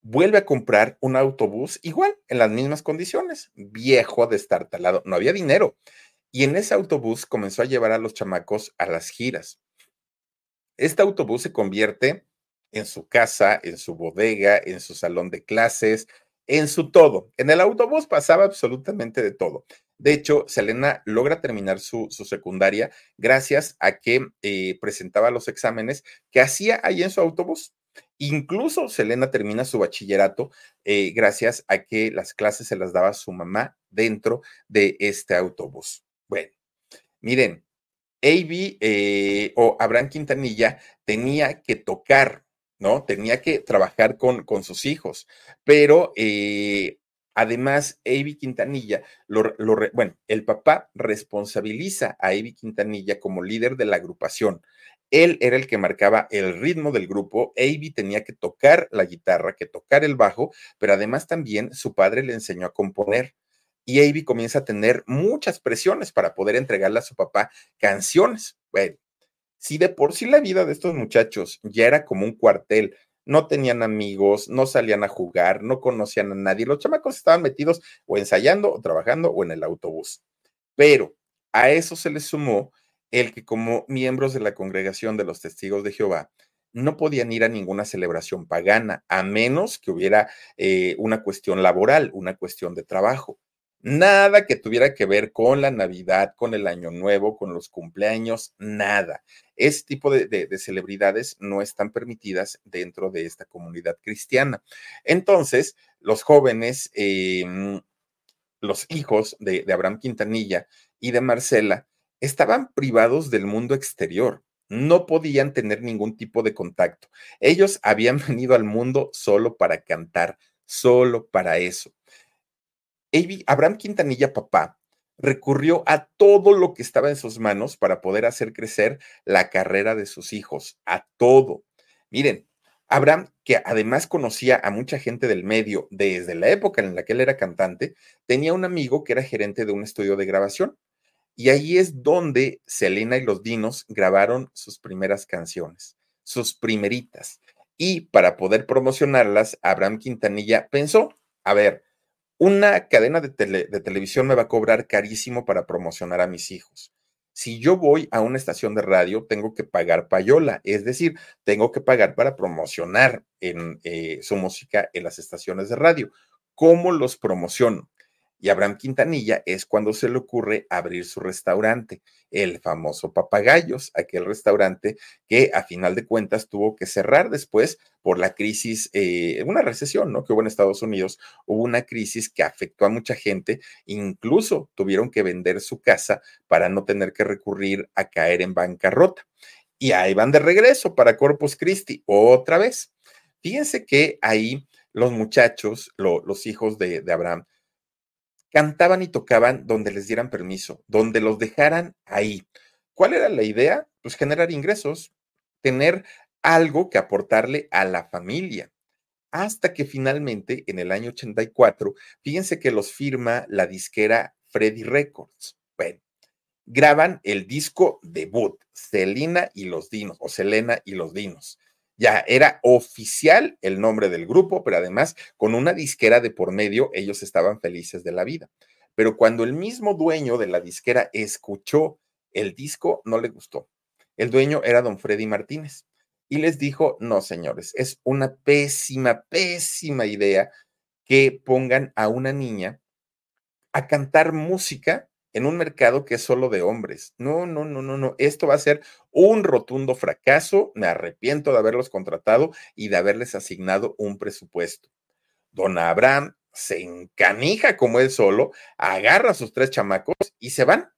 vuelve a comprar un autobús igual, en las mismas condiciones, viejo, destartalado, no había dinero. Y en ese autobús comenzó a llevar a los chamacos a las giras. Este autobús se convierte en su casa, en su bodega, en su salón de clases, en su todo. En el autobús pasaba absolutamente de todo. De hecho, Selena logra terminar su, secundaria gracias a que eh, presentaba los exámenes que hacía ahí en su autobús. Incluso Selena termina su bachillerato eh, gracias a que las clases se las daba su mamá dentro de este autobús. Bueno, miren, Avi eh, o Abraham Quintanilla tenía que tocar, ¿no? Tenía que trabajar con, sus hijos, pero Además, Avi Quintanilla, lo, bueno, el papá responsabiliza a Avi Quintanilla como líder de la agrupación. Él era el que marcaba el ritmo del grupo. Avi tenía que tocar la guitarra, que tocar el bajo, pero además también su padre le enseñó a componer. Y Avi comienza a tener muchas presiones para poder entregarle a su papá canciones. Bueno, si de por sí la vida de estos muchachos ya era como un cuartel, no tenían amigos, no salían a jugar, no conocían a nadie, los chamacos estaban metidos o ensayando o trabajando o en el autobús. Pero a eso se les sumó el que como miembros de la congregación de los testigos de Jehová, no podían ir a ninguna celebración pagana, a menos que hubiera eh, una cuestión laboral, una cuestión de trabajo. Nada que tuviera que ver con la Navidad, con el Año Nuevo, con los cumpleaños, nada. Este tipo de, celebridades no están permitidas dentro de esta comunidad cristiana. Entonces, los jóvenes, em, los hijos de, de Abraham Quintanilla y de Marcela, estaban privados del mundo exterior no podían tener ningún tipo de contacto. Ellos habían venido al mundo solo para cantar, solo para eso. Abraham Quintanilla, papá, recurrió a todo lo que estaba en sus manos para poder hacer crecer la carrera de sus hijos, a todo. Miren, Abraham, que además conocía a mucha gente del medio desde la época en la que él era cantante, tenía un amigo que era gerente de un estudio de grabación. Y ahí es donde Selena y los Dinos grabaron sus primeras canciones, sus primeritas. Y para poder promocionarlas, Abraham Quintanilla pensó, a ver, una cadena de, televisión me va a cobrar carísimo para promocionar a mis hijos. Si yo voy a una estación de radio, tengo que pagar payola, es decir, tengo que pagar para promocionar eh, su música en las estaciones de radio. ¿Cómo los promociono? Y Abraham Quintanilla es cuando se le ocurre abrir su restaurante, el famoso Papagayos, aquel restaurante que a final de cuentas tuvo que cerrar después por la crisis, eh, una recesión, ¿no? Que hubo en Estados Unidos, hubo una crisis que afectó a mucha gente, incluso tuvieron que vender su casa para no tener que recurrir a caer en bancarrota. Y ahí van de regreso para Corpus Christi, otra vez. Fíjense que ahí los muchachos, los hijos de Abraham, cantaban y tocaban donde les dieran permiso, donde los dejaran ahí. ¿Cuál era la idea? Pues generar ingresos, tener algo que aportarle a la familia. Hasta que finalmente, en el año 84, fíjense que los firma la disquera Freddy Records. Bueno, graban el disco debut, Selena y los Dinos, o Selena y los Dinos ya era oficial el nombre del grupo, pero además con una disquera de por medio, ellos estaban felices de la vida. Pero cuando el mismo dueño de la disquera escuchó el disco, no le gustó. El dueño era don Freddy Martínez y les dijo, no, señores, es una pésima, pésima idea que pongan a una niña a cantar música en un mercado que es solo de hombres. No, no, no, no, no. Esto va a ser un rotundo fracaso. Me arrepiento de haberlos contratado y de haberles asignado un presupuesto. Don Abraham se encanija como él solo, agarra a sus tres chamacos y se van.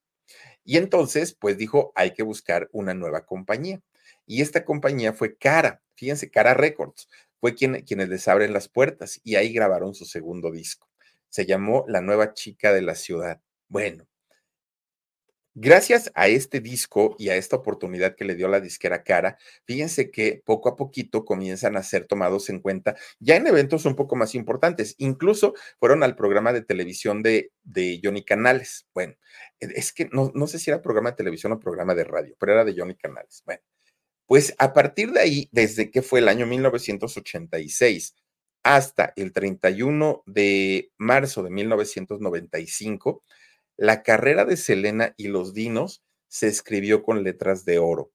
Y entonces, pues dijo, hay que buscar una nueva compañía. Y esta compañía fue Cara, fíjense, Cara Records, fue quien, quienes les abren las puertas y ahí grabaron su segundo disco. Se llamó La Nueva Chica de la Ciudad. Bueno, Gracias a este disco y a esta oportunidad que le dio la disquera Cara, fíjense que poco a poquito comienzan a ser tomados en cuenta ya en eventos un poco más importantes. Incluso fueron al programa de televisión de, de Johnny Canales. Bueno, e, es que no, no sé si era programa de televisión o programa de radio, pero era de Johnny Canales. Bueno, pues a partir de ahí, desde que fue el año 1986 hasta el 31 de marzo de 1995, la carrera de Selena y los Dinos se escribió con letras de oro.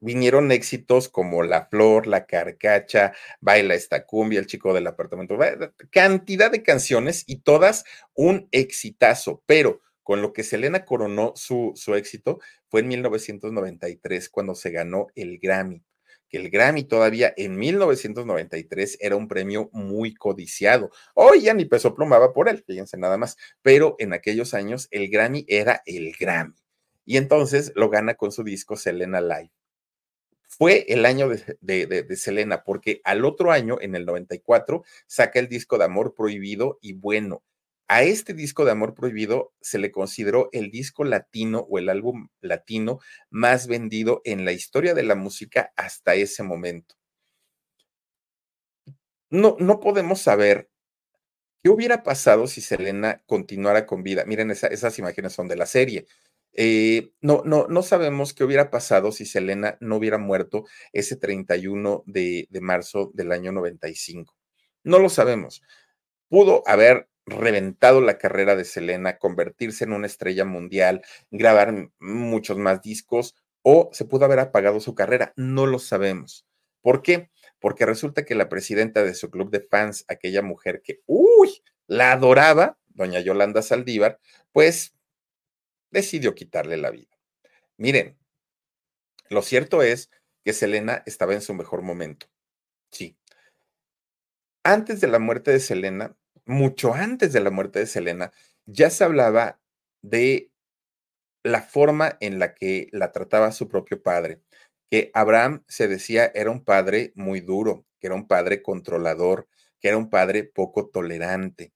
Vinieron éxitos como La Flor, La Carcacha, Baila esta cumbia, El chico del apartamento, cantidad de canciones y todas un exitazo, pero con lo que Selena coronó su, su éxito fue en 1993 cuando se ganó el Grammy que el Grammy todavía en 1993 era un premio muy codiciado. Hoy ya ni peso plumaba por él, fíjense nada más, pero en aquellos años el Grammy era el Grammy. Y entonces lo gana con su disco Selena Live. fue el año de, Selena, porque al otro año, en el 94, saca el disco de Amor Prohibido y bueno, a este disco de Amor Prohibido se le consideró el disco latino o el álbum latino más vendido en la historia de la música hasta ese momento. No, no podemos saber qué hubiera pasado si Selena continuara con vida. Miren, esas imágenes son de la serie. Eh, no, no, no sabemos qué hubiera pasado si Selena no hubiera muerto ese 31 de, de marzo del año 95. No lo sabemos. Pudo haber reventado la carrera de Selena, convertirse en una estrella mundial, grabar muchos más discos o se pudo haber apagado su carrera. No lo sabemos. ¿Por qué? Porque resulta que la presidenta de su club de fans, aquella mujer que, uy, la adoraba, doña Yolanda Saldívar, pues decidió quitarle la vida. Miren, lo cierto es que Selena estaba en su mejor momento. Sí. Antes de la muerte de Selena, mucho antes de la muerte de Selena, ya se hablaba de la forma en la que la trataba su propio padre, que Abraham se decía era un padre muy duro, que era un padre controlador, que era un padre poco tolerante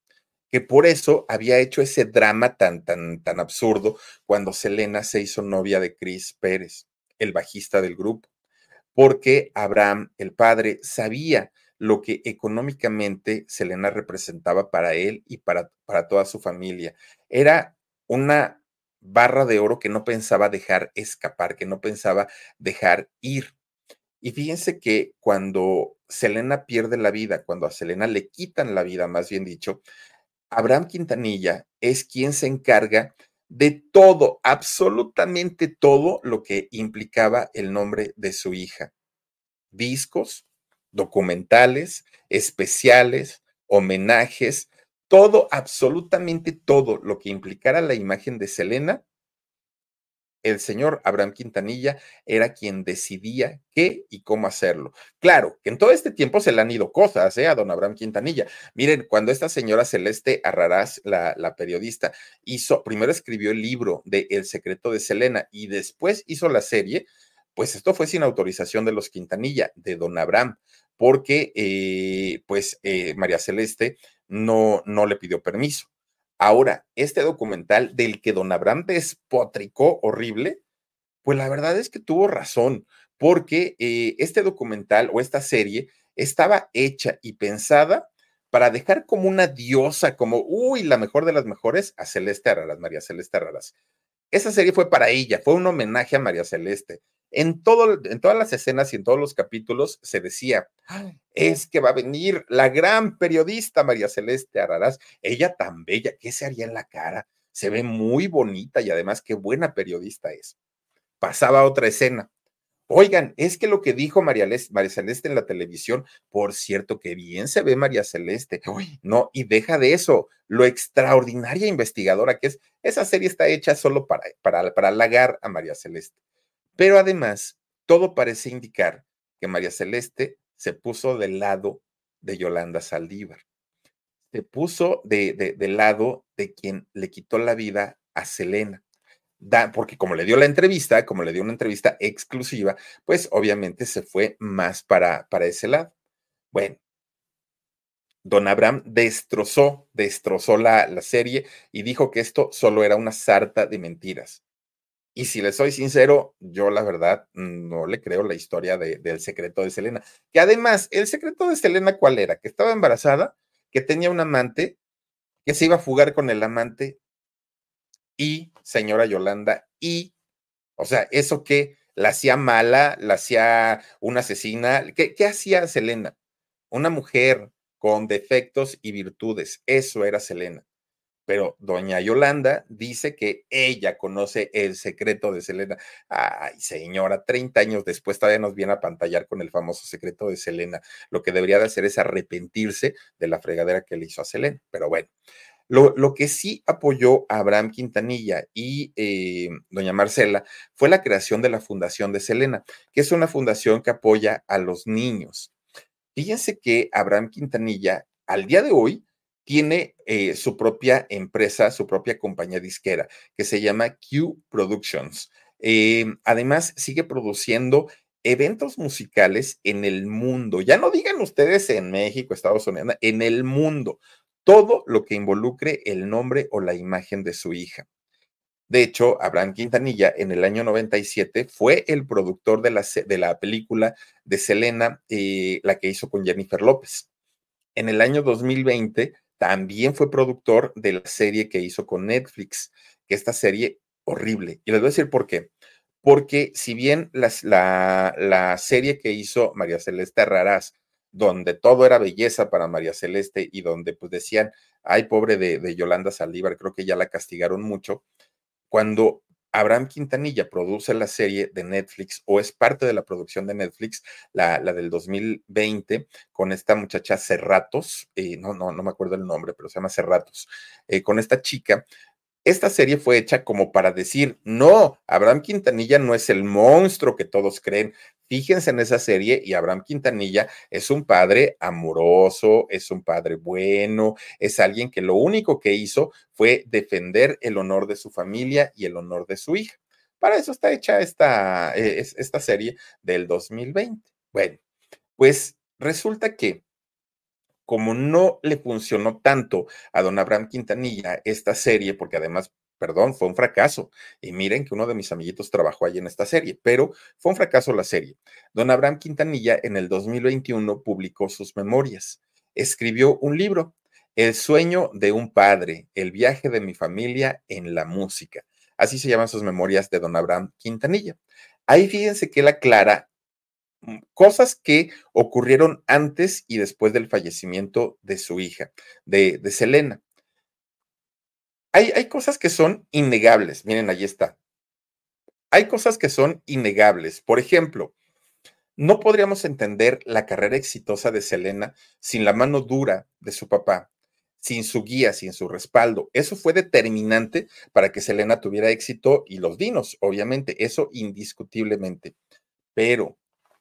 que por eso había hecho ese drama tan, tan, tan absurdo cuando Selena se hizo novia de Chris Pérez, el bajista del grupo, porque Abraham, el padre, sabía lo que económicamente Selena representaba para él y para, para toda su familia. Era una barra de oro que no pensaba dejar escapar, que no pensaba dejar ir. Y fíjense que cuando Selena pierde la vida, cuando a Selena le quitan la vida, más bien dicho, Abraham Quintanilla es quien se encarga de todo, absolutamente todo lo que implicaba el nombre de su hija. Discos, documentales, especiales, homenajes, todo, absolutamente todo lo que implicara la imagen de Selena, el señor Abraham Quintanilla era quien decidía qué y cómo hacerlo. Claro, que en todo este tiempo se le han ido cosas ¿eh? a don Abraham Quintanilla. Miren, cuando esta señora Celeste Arrarás, la, la periodista, hizo, primero escribió el libro de El secreto de Selena y después hizo la serie, pues esto fue sin autorización de los Quintanilla, de don Abraham, porque eh, pues eh, María Celeste no, no le pidió permiso. Ahora, este documental del que don Abraham despotricó horrible, pues la verdad es que tuvo razón, porque eh, este documental o esta serie estaba hecha y pensada para dejar como una diosa, como, uy, la mejor de las mejores, a Celeste Araras, María Celeste Araras. Esa serie fue para ella, fue un homenaje a María Celeste. En, todo, en todas las escenas y en todos los capítulos se decía, es que va a venir la gran periodista María Celeste Araraz, ella tan bella, ¿qué se haría en la cara? Se ve muy bonita y además qué buena periodista es. Pasaba otra escena. Oigan, es que lo que dijo María, María Celeste en la televisión, por cierto, que bien se ve María Celeste. no, y deja de eso, lo extraordinaria investigadora que es. Esa serie está hecha solo para, para, para halagar a María Celeste. Pero además, todo parece indicar que María Celeste se puso del lado de Yolanda Saldívar. Se puso de, del lado de quien le quitó la vida a Selena. Da, porque como le dio la entrevista, como le dio una entrevista exclusiva, pues obviamente se fue más para, para ese lado. Bueno, don Abraham destrozó, destrozó la, la serie y dijo que esto solo era una sarta de mentiras. Y si le soy sincero, yo la verdad no le creo la historia del secreto de Selena. Que además, el secreto de Selena, ¿cuál era? Que estaba embarazada, que tenía un amante, que se iba a fugar con el amante y, señora Yolanda, y, o sea, eso que la hacía mala, la hacía una asesina. ¿Qué, qué hacía Selena? Una mujer con defectos y virtudes. Eso era Selena pero doña Yolanda dice que ella conoce el secreto de Selena. Ay, señora, 30 años después todavía nos viene a pantallar con el famoso secreto de Selena. Lo que debería de hacer es arrepentirse de la fregadera que le hizo a Selena. Pero bueno, lo, que sí apoyó a Abraham Quintanilla y eh, doña Marcela fue la creación de la Fundación de Selena, que es una fundación que apoya a los niños. Fíjense que Abraham Quintanilla al día de hoy tiene eh, su propia empresa, su propia compañía disquera, que se llama Q Productions. Eh, además, sigue produciendo eventos musicales en el mundo. Ya no digan ustedes en México, Estados Unidos, en el mundo. Todo lo que involucre el nombre o la imagen de su hija. De hecho, Abraham Quintanilla en el año 97 fue el productor de la, de la película de Selena, eh, la que hizo con Jennifer López. En el año 2020 también fue productor de la serie que hizo con Netflix, que esta serie horrible. Y les voy a decir por qué. Porque si bien la, la serie que hizo María Celeste Raraz, donde todo era belleza para María Celeste y donde pues decían, ay, pobre de, de Yolanda Saldívar, creo que ya la castigaron mucho, cuando Abraham Quintanilla produce la serie de Netflix o es parte de la producción de Netflix, la, la del 2020, con esta muchacha Cerratos, eh, no, no, no me acuerdo el nombre, pero se llama Cerratos, eh, con esta chica, esta serie fue hecha como para decir, no, Abraham Quintanilla no es el monstruo que todos creen. Fíjense en esa serie y Abraham Quintanilla es un padre amoroso, es un padre bueno, es alguien que lo único que hizo fue defender el honor de su familia y el honor de su hija. Para eso está hecha esta, eh, esta serie del 2020. Bueno, pues resulta que como no le funcionó tanto a don Abraham Quintanilla esta serie, porque además, perdón, fue un fracaso. Y miren que uno de mis amiguitos trabajó allí en esta serie, pero fue un fracaso la serie. Don Abraham Quintanilla en el 2021 publicó sus memorias. Escribió un libro, El sueño de un padre, el viaje de mi familia en la música. Así se llaman sus memorias de don Abraham Quintanilla. Ahí fíjense que él aclara cosas que ocurrieron antes y después del fallecimiento de su hija, de, de Selena. Hay, hay cosas que son innegables. Miren, ahí está. Hay cosas que son innegables. Por ejemplo, no podríamos entender la carrera exitosa de Selena sin la mano dura de su papá, sin su guía, sin su respaldo. Eso fue determinante para que Selena tuviera éxito y los dinos, obviamente, eso indiscutiblemente. Pero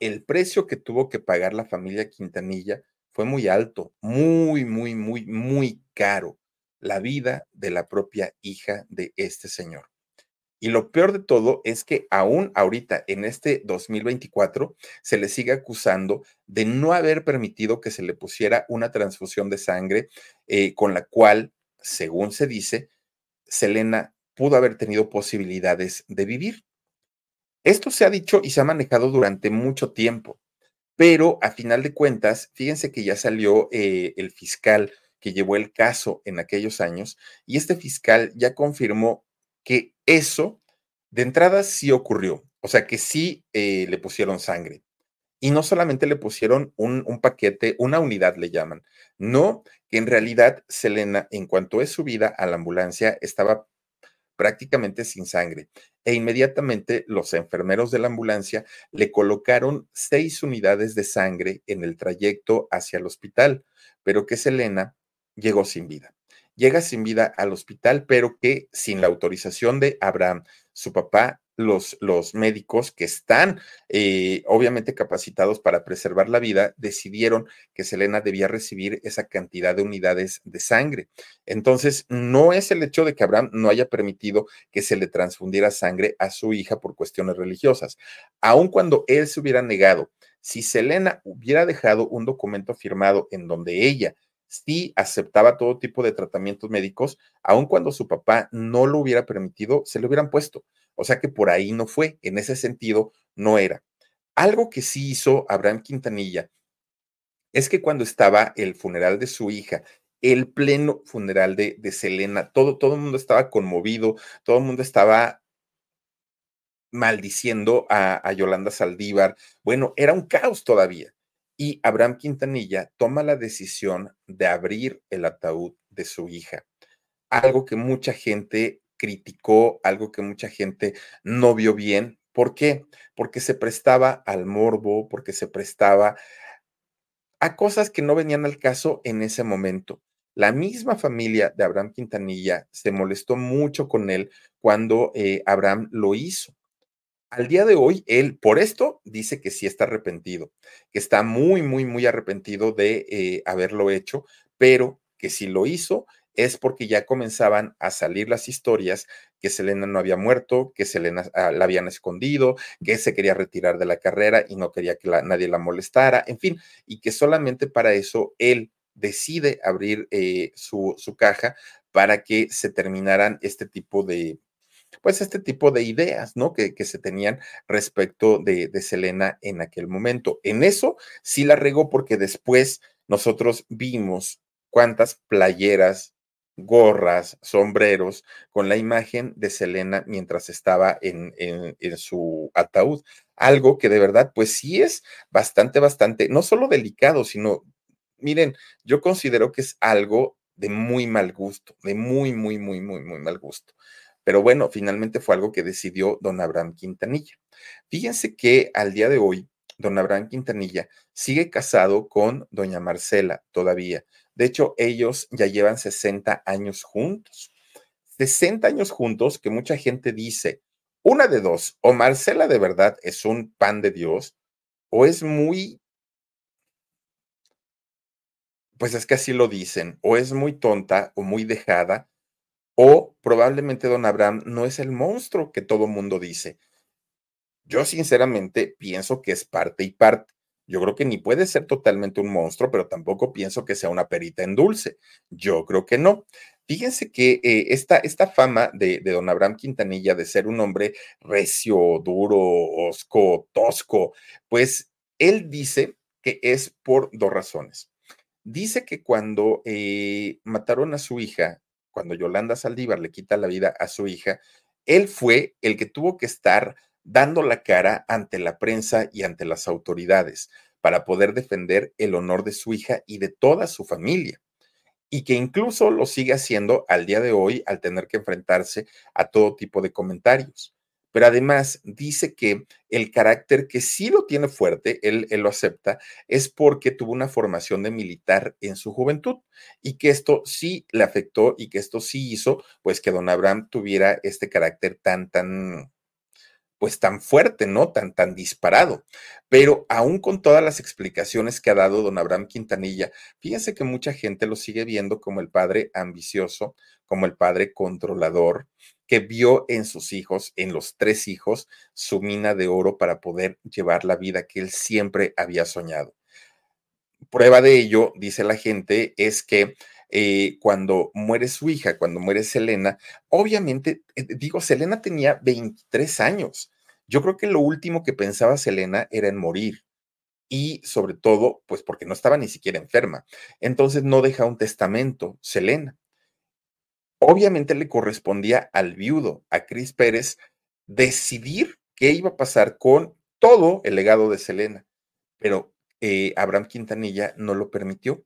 el precio que tuvo que pagar la familia Quintanilla fue muy alto, muy, muy, muy, muy caro. La vida de la propia hija de este señor. Y lo peor de todo es que aún ahorita, en este 2024, se le sigue acusando de no haber permitido que se le pusiera una transfusión de sangre eh, con la cual, según se dice, Selena pudo haber tenido posibilidades de vivir. Esto se ha dicho y se ha manejado durante mucho tiempo, pero a final de cuentas, fíjense que ya salió eh, el fiscal que llevó el caso en aquellos años y este fiscal ya confirmó que eso de entrada sí ocurrió, o sea que sí eh, le pusieron sangre. Y no solamente le pusieron un, un, paquete, una unidad le llaman, no, que en realidad Selena, en cuanto es subida a la ambulancia, estaba prácticamente sin sangre. E inmediatamente los enfermeros de la ambulancia le colocaron seis unidades de sangre en el trayecto hacia el hospital, pero que Selena llegó sin vida. Llega sin vida al hospital, pero que sin la autorización de Abraham, su papá los, los médicos que están eh, obviamente capacitados para preservar la vida, decidieron que Selena debía recibir esa cantidad de unidades de sangre. Entonces, no es el hecho de que Abraham no haya permitido que se le transfundiera sangre a su hija por cuestiones religiosas. Aun cuando él se hubiera negado, si Selena hubiera dejado un documento firmado en donde ella sí aceptaba todo tipo de tratamientos médicos, aun cuando su papá no lo hubiera permitido, se le hubieran puesto. O sea que por ahí no fue, en ese sentido no era. Algo que sí hizo Abraham Quintanilla es que cuando estaba el funeral de su hija, el pleno funeral de, de Selena, todo, todo el mundo estaba conmovido, todo el mundo estaba maldiciendo a, a Yolanda Saldívar. Bueno, era un caos todavía. Y Abraham Quintanilla toma la decisión de abrir el ataúd de su hija, algo que mucha gente criticó, algo que mucha gente no vio bien. ¿Por qué? Porque se prestaba al morbo, porque se prestaba a cosas que no venían al caso en ese momento. La misma familia de Abraham Quintanilla se molestó mucho con él cuando eh, Abraham lo hizo. Al día de hoy, él por esto dice que sí está arrepentido, que está muy, muy, muy arrepentido de eh, haberlo hecho, pero que si lo hizo es porque ya comenzaban a salir las historias que Selena no había muerto, que Selena ah, la habían escondido, que se quería retirar de la carrera y no quería que nadie la molestara, en fin, y que solamente para eso él decide abrir eh, su, su caja para que se terminaran este tipo de, pues este tipo de ideas, ¿no? Que, que se tenían respecto de, de, Selena en aquel momento. En eso sí la regó porque después nosotros vimos cuántas playeras, gorras, sombreros con la imagen de Selena mientras estaba en, en, en su ataúd. Algo que de verdad, pues sí es bastante, bastante, no solo delicado, sino, miren, yo considero que es algo de muy mal gusto, de muy, muy, muy, muy, muy mal gusto. Pero bueno, finalmente fue algo que decidió don Abraham Quintanilla. Fíjense que al día de hoy, don Abraham Quintanilla sigue casado con doña Marcela todavía. De hecho, ellos ya llevan 60 años juntos. 60 años juntos que mucha gente dice, una de dos, o Marcela de verdad es un pan de Dios, o es muy, pues es que así lo dicen, o es muy tonta o muy dejada, o probablemente don Abraham no es el monstruo que todo mundo dice. Yo sinceramente pienso que es parte y parte. Yo creo que ni puede ser totalmente un monstruo, pero tampoco pienso que sea una perita en dulce. Yo creo que no. Fíjense que eh, esta, esta, fama de, don Abraham Quintanilla de ser un hombre recio, duro, osco, tosco, pues él dice que es por dos razones. Dice que cuando eh, mataron a su hija, cuando Yolanda Saldívar le quita la vida a su hija, él fue el que tuvo que estar dando la cara ante la prensa y ante las autoridades para poder defender el honor de su hija y de toda su familia. Y que incluso lo sigue haciendo al día de hoy al tener que enfrentarse a todo tipo de comentarios pero además dice que el carácter que sí lo tiene fuerte, él, él, lo acepta, es porque tuvo una formación de militar en su juventud y que esto sí le afectó y que esto sí hizo, pues que don Abraham tuviera este carácter tan, tan, pues tan fuerte, ¿no? Tan, tan disparado. Pero aún con todas las explicaciones que ha dado don Abraham Quintanilla, fíjense que mucha gente lo sigue viendo como el padre ambicioso, como el padre controlador, que vio en sus hijos, en los tres hijos, su mina de oro para poder llevar la vida que él siempre había soñado. Prueba de ello, dice la gente, es que eh, cuando muere su hija, cuando muere Selena, obviamente, eh, digo, Selena tenía 23 años. Yo creo que lo último que pensaba Selena era en morir. Y sobre todo, pues porque no estaba ni siquiera enferma. Entonces no deja un testamento, Selena. Obviamente le correspondía al viudo, a Cris Pérez, decidir qué iba a pasar con todo el legado de Selena. Pero eh, Abraham Quintanilla no lo permitió.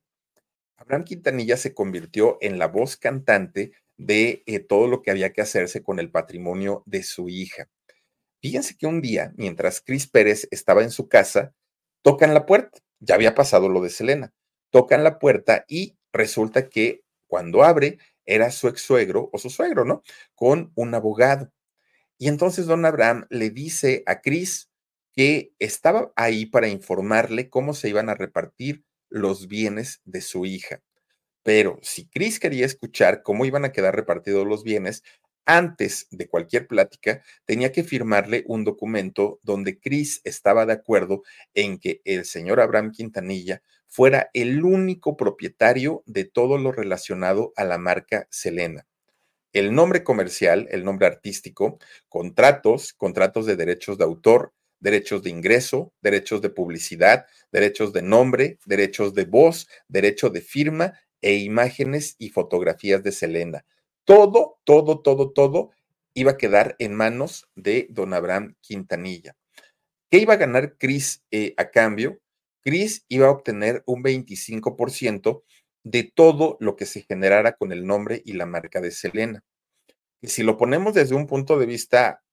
Abraham Quintanilla se convirtió en la voz cantante de eh, todo lo que había que hacerse con el patrimonio de su hija. Fíjense que un día, mientras Cris Pérez estaba en su casa, tocan la puerta. Ya había pasado lo de Selena. Tocan la puerta y resulta que cuando abre era su ex suegro o su suegro, ¿no? Con un abogado. Y entonces don Abraham le dice a Cris que estaba ahí para informarle cómo se iban a repartir los bienes de su hija. Pero si Chris quería escuchar cómo iban a quedar repartidos los bienes, antes de cualquier plática, tenía que firmarle un documento donde Chris estaba de acuerdo en que el señor Abraham Quintanilla fuera el único propietario de todo lo relacionado a la marca Selena. El nombre comercial, el nombre artístico, contratos, contratos de derechos de autor, derechos de ingreso, derechos de publicidad, derechos de nombre, derechos de voz, derecho de firma e imágenes y fotografías de Selena. Todo, todo, todo, todo iba a quedar en manos de don Abraham Quintanilla. ¿Qué iba a ganar Cris eh, a cambio? Cris iba a obtener un 25% de todo lo que se generara con el nombre y la marca de Selena. Y si lo ponemos desde un punto de vista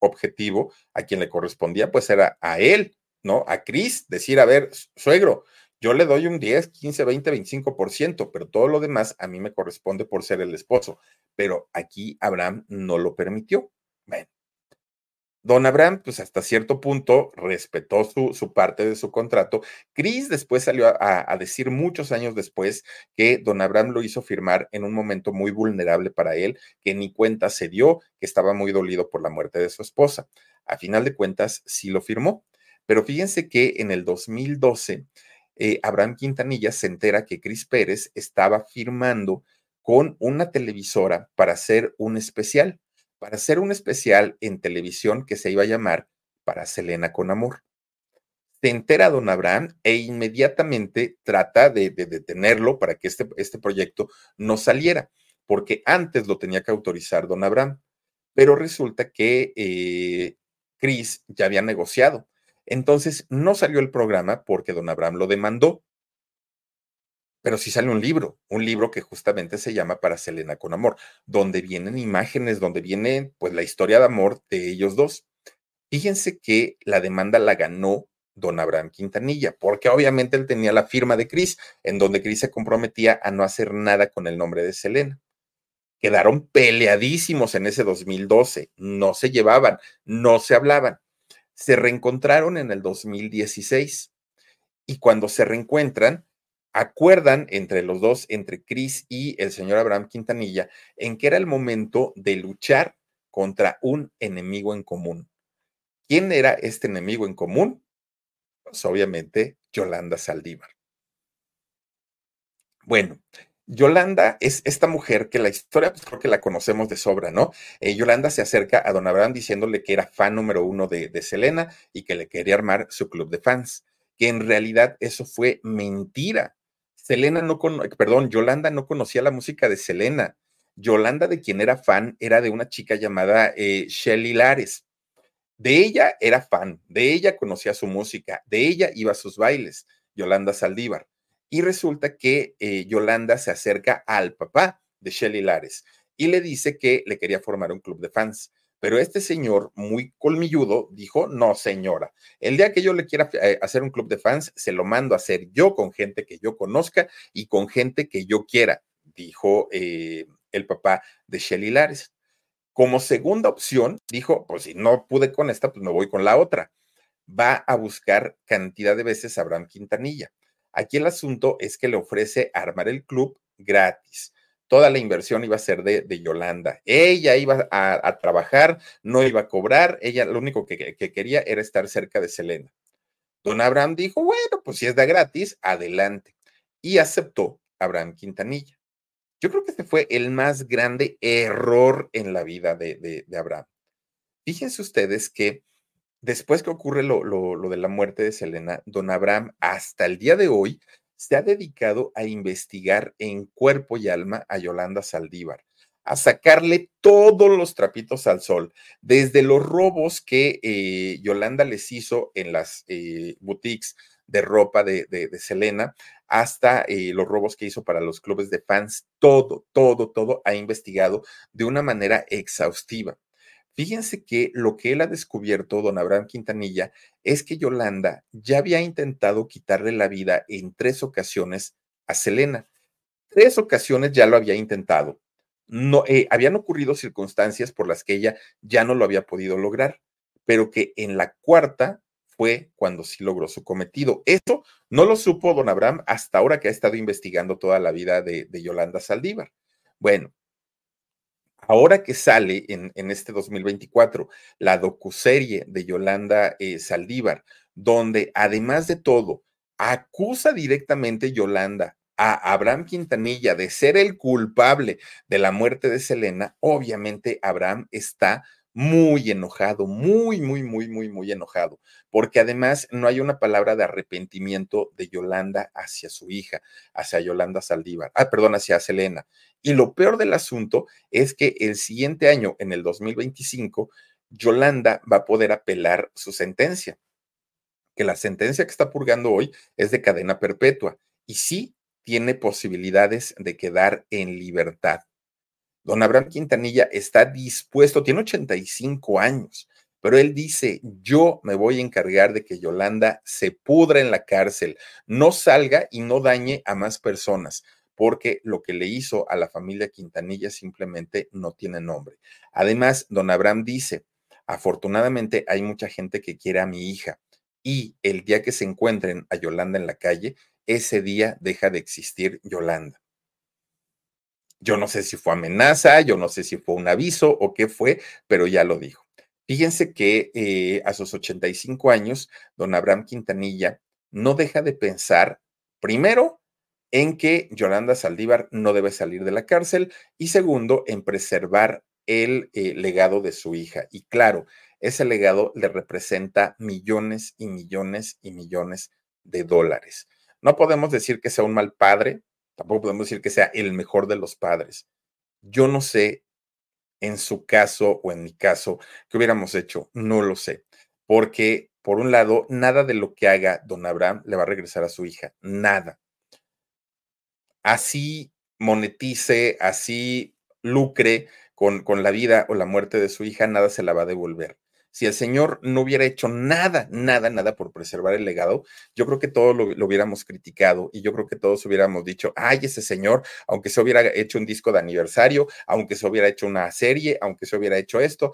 objetivo, a quien le correspondía, pues era a él, ¿no? A Cris, decir, a ver, suegro, yo le doy un 10, 15, 20, 25%, pero todo lo demás a mí me corresponde por ser el esposo. Pero aquí Abraham no lo permitió. Bueno, Don Abraham, pues hasta cierto punto respetó su, parte de su contrato. Chris después salió a, decir muchos años después que Don Abraham lo hizo firmar en un momento muy vulnerable para él, que ni cuenta se dio, que estaba muy dolido por la muerte de su esposa. A final de cuentas, sí lo firmó. Pero fíjense que en el 2012, eh, Abraham Quintanilla se entera que Chris Pérez estaba firmando con una televisora para hacer un especial para hacer un especial en televisión que se iba a llamar Para Selena con Amor. Se entera don Abraham e inmediatamente trata de, detenerlo para que este, este proyecto no saliera, porque antes lo tenía que autorizar don Abraham, pero resulta que eh, Chris ya había negociado. Entonces no salió el programa porque don Abraham lo demandó pero sí sale un libro, un libro que justamente se llama Para Selena con Amor, donde vienen imágenes, donde viene pues la historia de amor de ellos dos. Fíjense que la demanda la ganó don Abraham Quintanilla, porque obviamente él tenía la firma de Cris, en donde Cris se comprometía a no hacer nada con el nombre de Selena. Quedaron peleadísimos en ese 2012, no se llevaban, no se hablaban. Se reencontraron en el 2016 y cuando se reencuentran, acuerdan entre los dos, entre Chris y el señor Abraham Quintanilla, en que era el momento de luchar contra un enemigo en común. ¿Quién era este enemigo en común? Pues obviamente Yolanda Saldívar. Bueno, Yolanda es esta mujer que la historia, pues creo que la conocemos de sobra, ¿no? Eh, Yolanda se acerca a don Abraham diciéndole que era fan número uno de, de Selena y que le quería armar su club de fans, que en realidad eso fue mentira. Selena no con, perdón, Yolanda no conocía la música de Selena. Yolanda, de quien era fan, era de una chica llamada eh, Shelly Lares. De ella era fan, de ella conocía su música, de ella iba a sus bailes, Yolanda Saldívar. Y resulta que eh, Yolanda se acerca al papá de Shelly Lares y le dice que le quería formar un club de fans. Pero este señor, muy colmilludo, dijo, no, señora, el día que yo le quiera eh, hacer un club de fans, se lo mando a hacer yo con gente que yo conozca y con gente que yo quiera, dijo eh, el papá de Shelly Lares. Como segunda opción, dijo, pues si no pude con esta, pues me voy con la otra. Va a buscar cantidad de veces a Abraham Quintanilla. Aquí el asunto es que le ofrece armar el club gratis toda la inversión iba a ser de, Yolanda. Ella iba a, trabajar, no iba a cobrar, ella lo único que, quería era estar cerca de Selena. Don Abraham dijo, bueno, pues si es de gratis, adelante. Y aceptó Abraham Quintanilla. Yo creo que este fue el más grande error en la vida de, Abraham. Fíjense ustedes que después que ocurre lo, lo de la muerte de Selena, don Abraham hasta el día de hoy se ha dedicado a investigar en cuerpo y alma a Yolanda Saldívar, a sacarle todos los trapitos al sol, desde los robos que eh, Yolanda les hizo en las eh, boutiques de ropa de, Selena, hasta eh, los robos que hizo para los clubes de fans, todo, todo, todo ha investigado de una manera exhaustiva. Fíjense que lo que él ha descubierto, don Abraham Quintanilla, es que Yolanda ya había intentado quitarle la vida en tres ocasiones a Selena. Tres ocasiones ya lo había intentado. No, eh, habían ocurrido circunstancias por las que ella ya no lo había podido lograr, pero que en la cuarta fue cuando sí logró su cometido. Eso no lo supo don Abraham hasta ahora que ha estado investigando toda la vida de, de Yolanda Saldívar. Bueno, Ahora que sale en, este 2024 la docuserie de Yolanda eh, Saldívar, donde además de todo acusa directamente Yolanda a Abraham Quintanilla de ser el culpable de la muerte de Selena, obviamente Abraham está muy enojado, muy, muy, muy, muy, muy enojado, porque además no hay una palabra de arrepentimiento de Yolanda hacia su hija, hacia Yolanda Saldívar, ah, perdón, hacia Selena. Y lo peor del asunto es que el siguiente año, en el 2025, Yolanda va a poder apelar su sentencia, que la sentencia que está purgando hoy es de cadena perpetua y sí tiene posibilidades de quedar en libertad. Don Abraham Quintanilla está dispuesto, tiene 85 años, pero él dice, yo me voy a encargar de que Yolanda se pudra en la cárcel, no salga y no dañe a más personas, porque lo que le hizo a la familia Quintanilla simplemente no tiene nombre. Además, don Abraham dice, Afortunadamente hay mucha gente que quiere a mi hija y el día que se encuentren a Yolanda en la calle, ese día deja de existir Yolanda. Yo no sé si fue amenaza, yo no sé si fue un aviso o qué fue, pero ya lo dijo. Fíjense que eh, a sus 85 años, don Abraham Quintanilla no deja de pensar, primero, en que Yolanda Saldívar no debe salir de la cárcel y segundo, en preservar el eh, legado de su hija. Y claro, ese legado le representa millones y millones y millones de dólares. No podemos decir que sea un mal padre, tampoco podemos decir que sea el mejor de los padres. Yo no sé en su caso o en mi caso qué hubiéramos hecho, no lo sé, porque por un lado, nada de lo que haga don Abraham le va a regresar a su hija, nada. Así monetice, así lucre con, con la vida o la muerte de su hija, nada se la va a devolver si el Señor no hubiera hecho nada, nada, nada por preservar el legado, yo creo que todos lo, hubiéramos criticado y yo creo que todos hubiéramos dicho, ay, ese Señor, aunque se hubiera hecho un disco de aniversario, aunque se hubiera hecho una serie, aunque se hubiera hecho esto,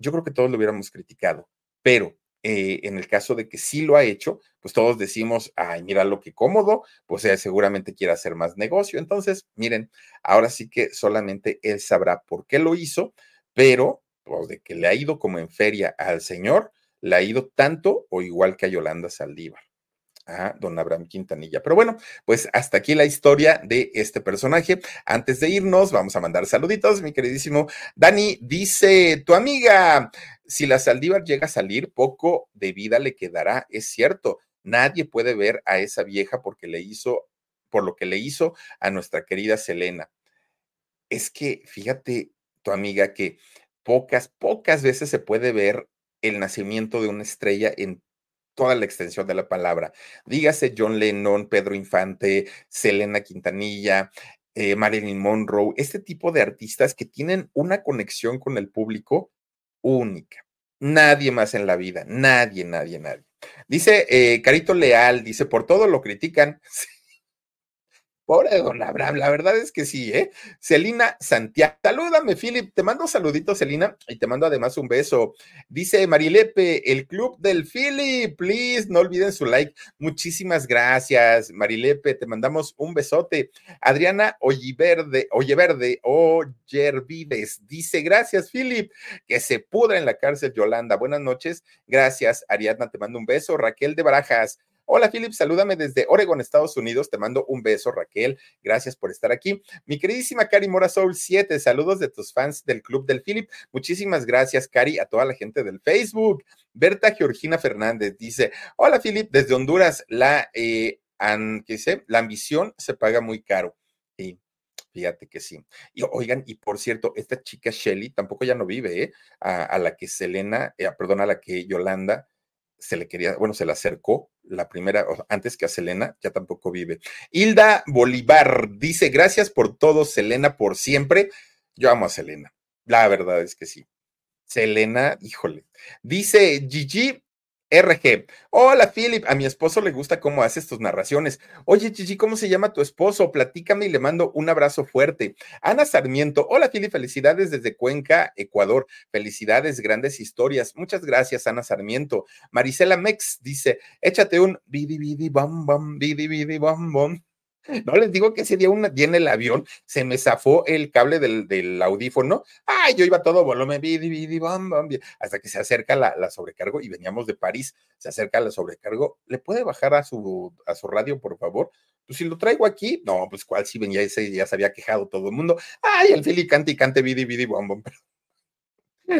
yo creo que todos lo hubiéramos criticado. Pero eh, en el caso de que sí lo ha hecho, pues todos decimos, ay, mira lo que cómodo, pues él seguramente quiere hacer más negocio. Entonces, miren, ahora sí que solamente él sabrá por qué lo hizo, pero o de que le ha ido como en feria al señor, le ha ido tanto o igual que a Yolanda Saldívar. A don Abraham Quintanilla. Pero bueno, pues hasta aquí la historia de este personaje. Antes de irnos, vamos a mandar saluditos. Mi queridísimo Dani dice, tu amiga, si la Saldívar llega a salir, poco de vida le quedará. Es cierto, nadie puede ver a esa vieja porque le hizo, por lo que le hizo a nuestra querida Selena. Es que, fíjate, tu amiga, que pocas, pocas veces se puede ver el nacimiento de una estrella en toda la extensión de la palabra. Dígase John Lennon, Pedro Infante, Selena Quintanilla, eh, Marilyn Monroe, este tipo de artistas que tienen una conexión con el público única. Nadie más en la vida, nadie, nadie, nadie. Dice eh, Carito Leal, dice, por todo lo critican. Pobre don Abraham, la verdad es que sí, ¿eh? Celina Santiago, salúdame, Philip, te mando saluditos, Celina, y te mando además un beso. Dice Marilepe, el club del Philip, please, no olviden su like. Muchísimas gracias, Marilepe, te mandamos un besote. Adriana Olliverde, Olleverde, Oyervides, dice, gracias, Philip, que se pudra en la cárcel, Yolanda. Buenas noches, gracias, Ariadna, te mando un beso. Raquel de Barajas, Hola, Philip, salúdame desde Oregon, Estados Unidos. Te mando un beso, Raquel. Gracias por estar aquí. Mi queridísima Cari Mora Soul 7, saludos de tus fans del Club del Philip. Muchísimas gracias, Cari, a toda la gente del Facebook. Berta Georgina Fernández dice: Hola, Philip, desde Honduras, la, eh, ¿qué la ambición se paga muy caro. Sí, Fíjate que sí. Y oigan, y por cierto, esta chica Shelly tampoco ya no vive, ¿eh? A, la que Selena, eh, perdón, a la que Yolanda se le quería, bueno, se le acercó la primera, antes que a Selena, ya tampoco vive. Hilda Bolívar dice, gracias por todo, Selena, por siempre. Yo amo a Selena. La verdad es que sí. Selena, híjole. Dice Gigi RG. Hola, Philip. A mi esposo le gusta cómo haces tus narraciones. Oye, Chichi, ¿cómo se llama tu esposo? Platícame y le mando un abrazo fuerte. Ana Sarmiento. Hola, Philip. Felicidades desde Cuenca, Ecuador. Felicidades, grandes historias. Muchas gracias, Ana Sarmiento. Marisela Mex dice: échate un bidi bidi bam bam, bidi bidi bam bam. No les digo que ese día, una, en el avión se me zafó el cable del, audífono. Ay, yo iba todo volumen, hasta que se acerca la, sobrecargo y veníamos de París, se acerca la sobrecargo. ¿Le puede bajar a su, a su radio, por favor? Pues si lo traigo aquí, no, pues cuál si venía ese, ya se había quejado todo el mundo. Ay, el Fili cante y cante, bidi, bidi, bom, bom.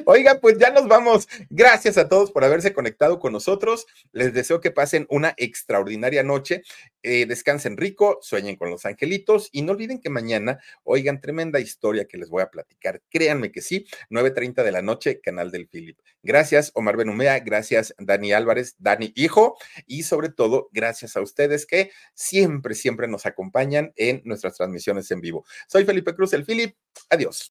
Oiga, pues ya nos vamos. Gracias a todos por haberse conectado con nosotros. Les deseo que pasen una extraordinaria noche. Eh, descansen rico, sueñen con los angelitos y no olviden que mañana oigan tremenda historia que les voy a platicar. Créanme que sí, 9.30 de la noche, canal del Philip. Gracias, Omar Benumea. Gracias, Dani Álvarez, Dani Hijo. Y sobre todo, gracias a ustedes que siempre, siempre nos acompañan en nuestras transmisiones en vivo. Soy Felipe Cruz, el Philip. Adiós.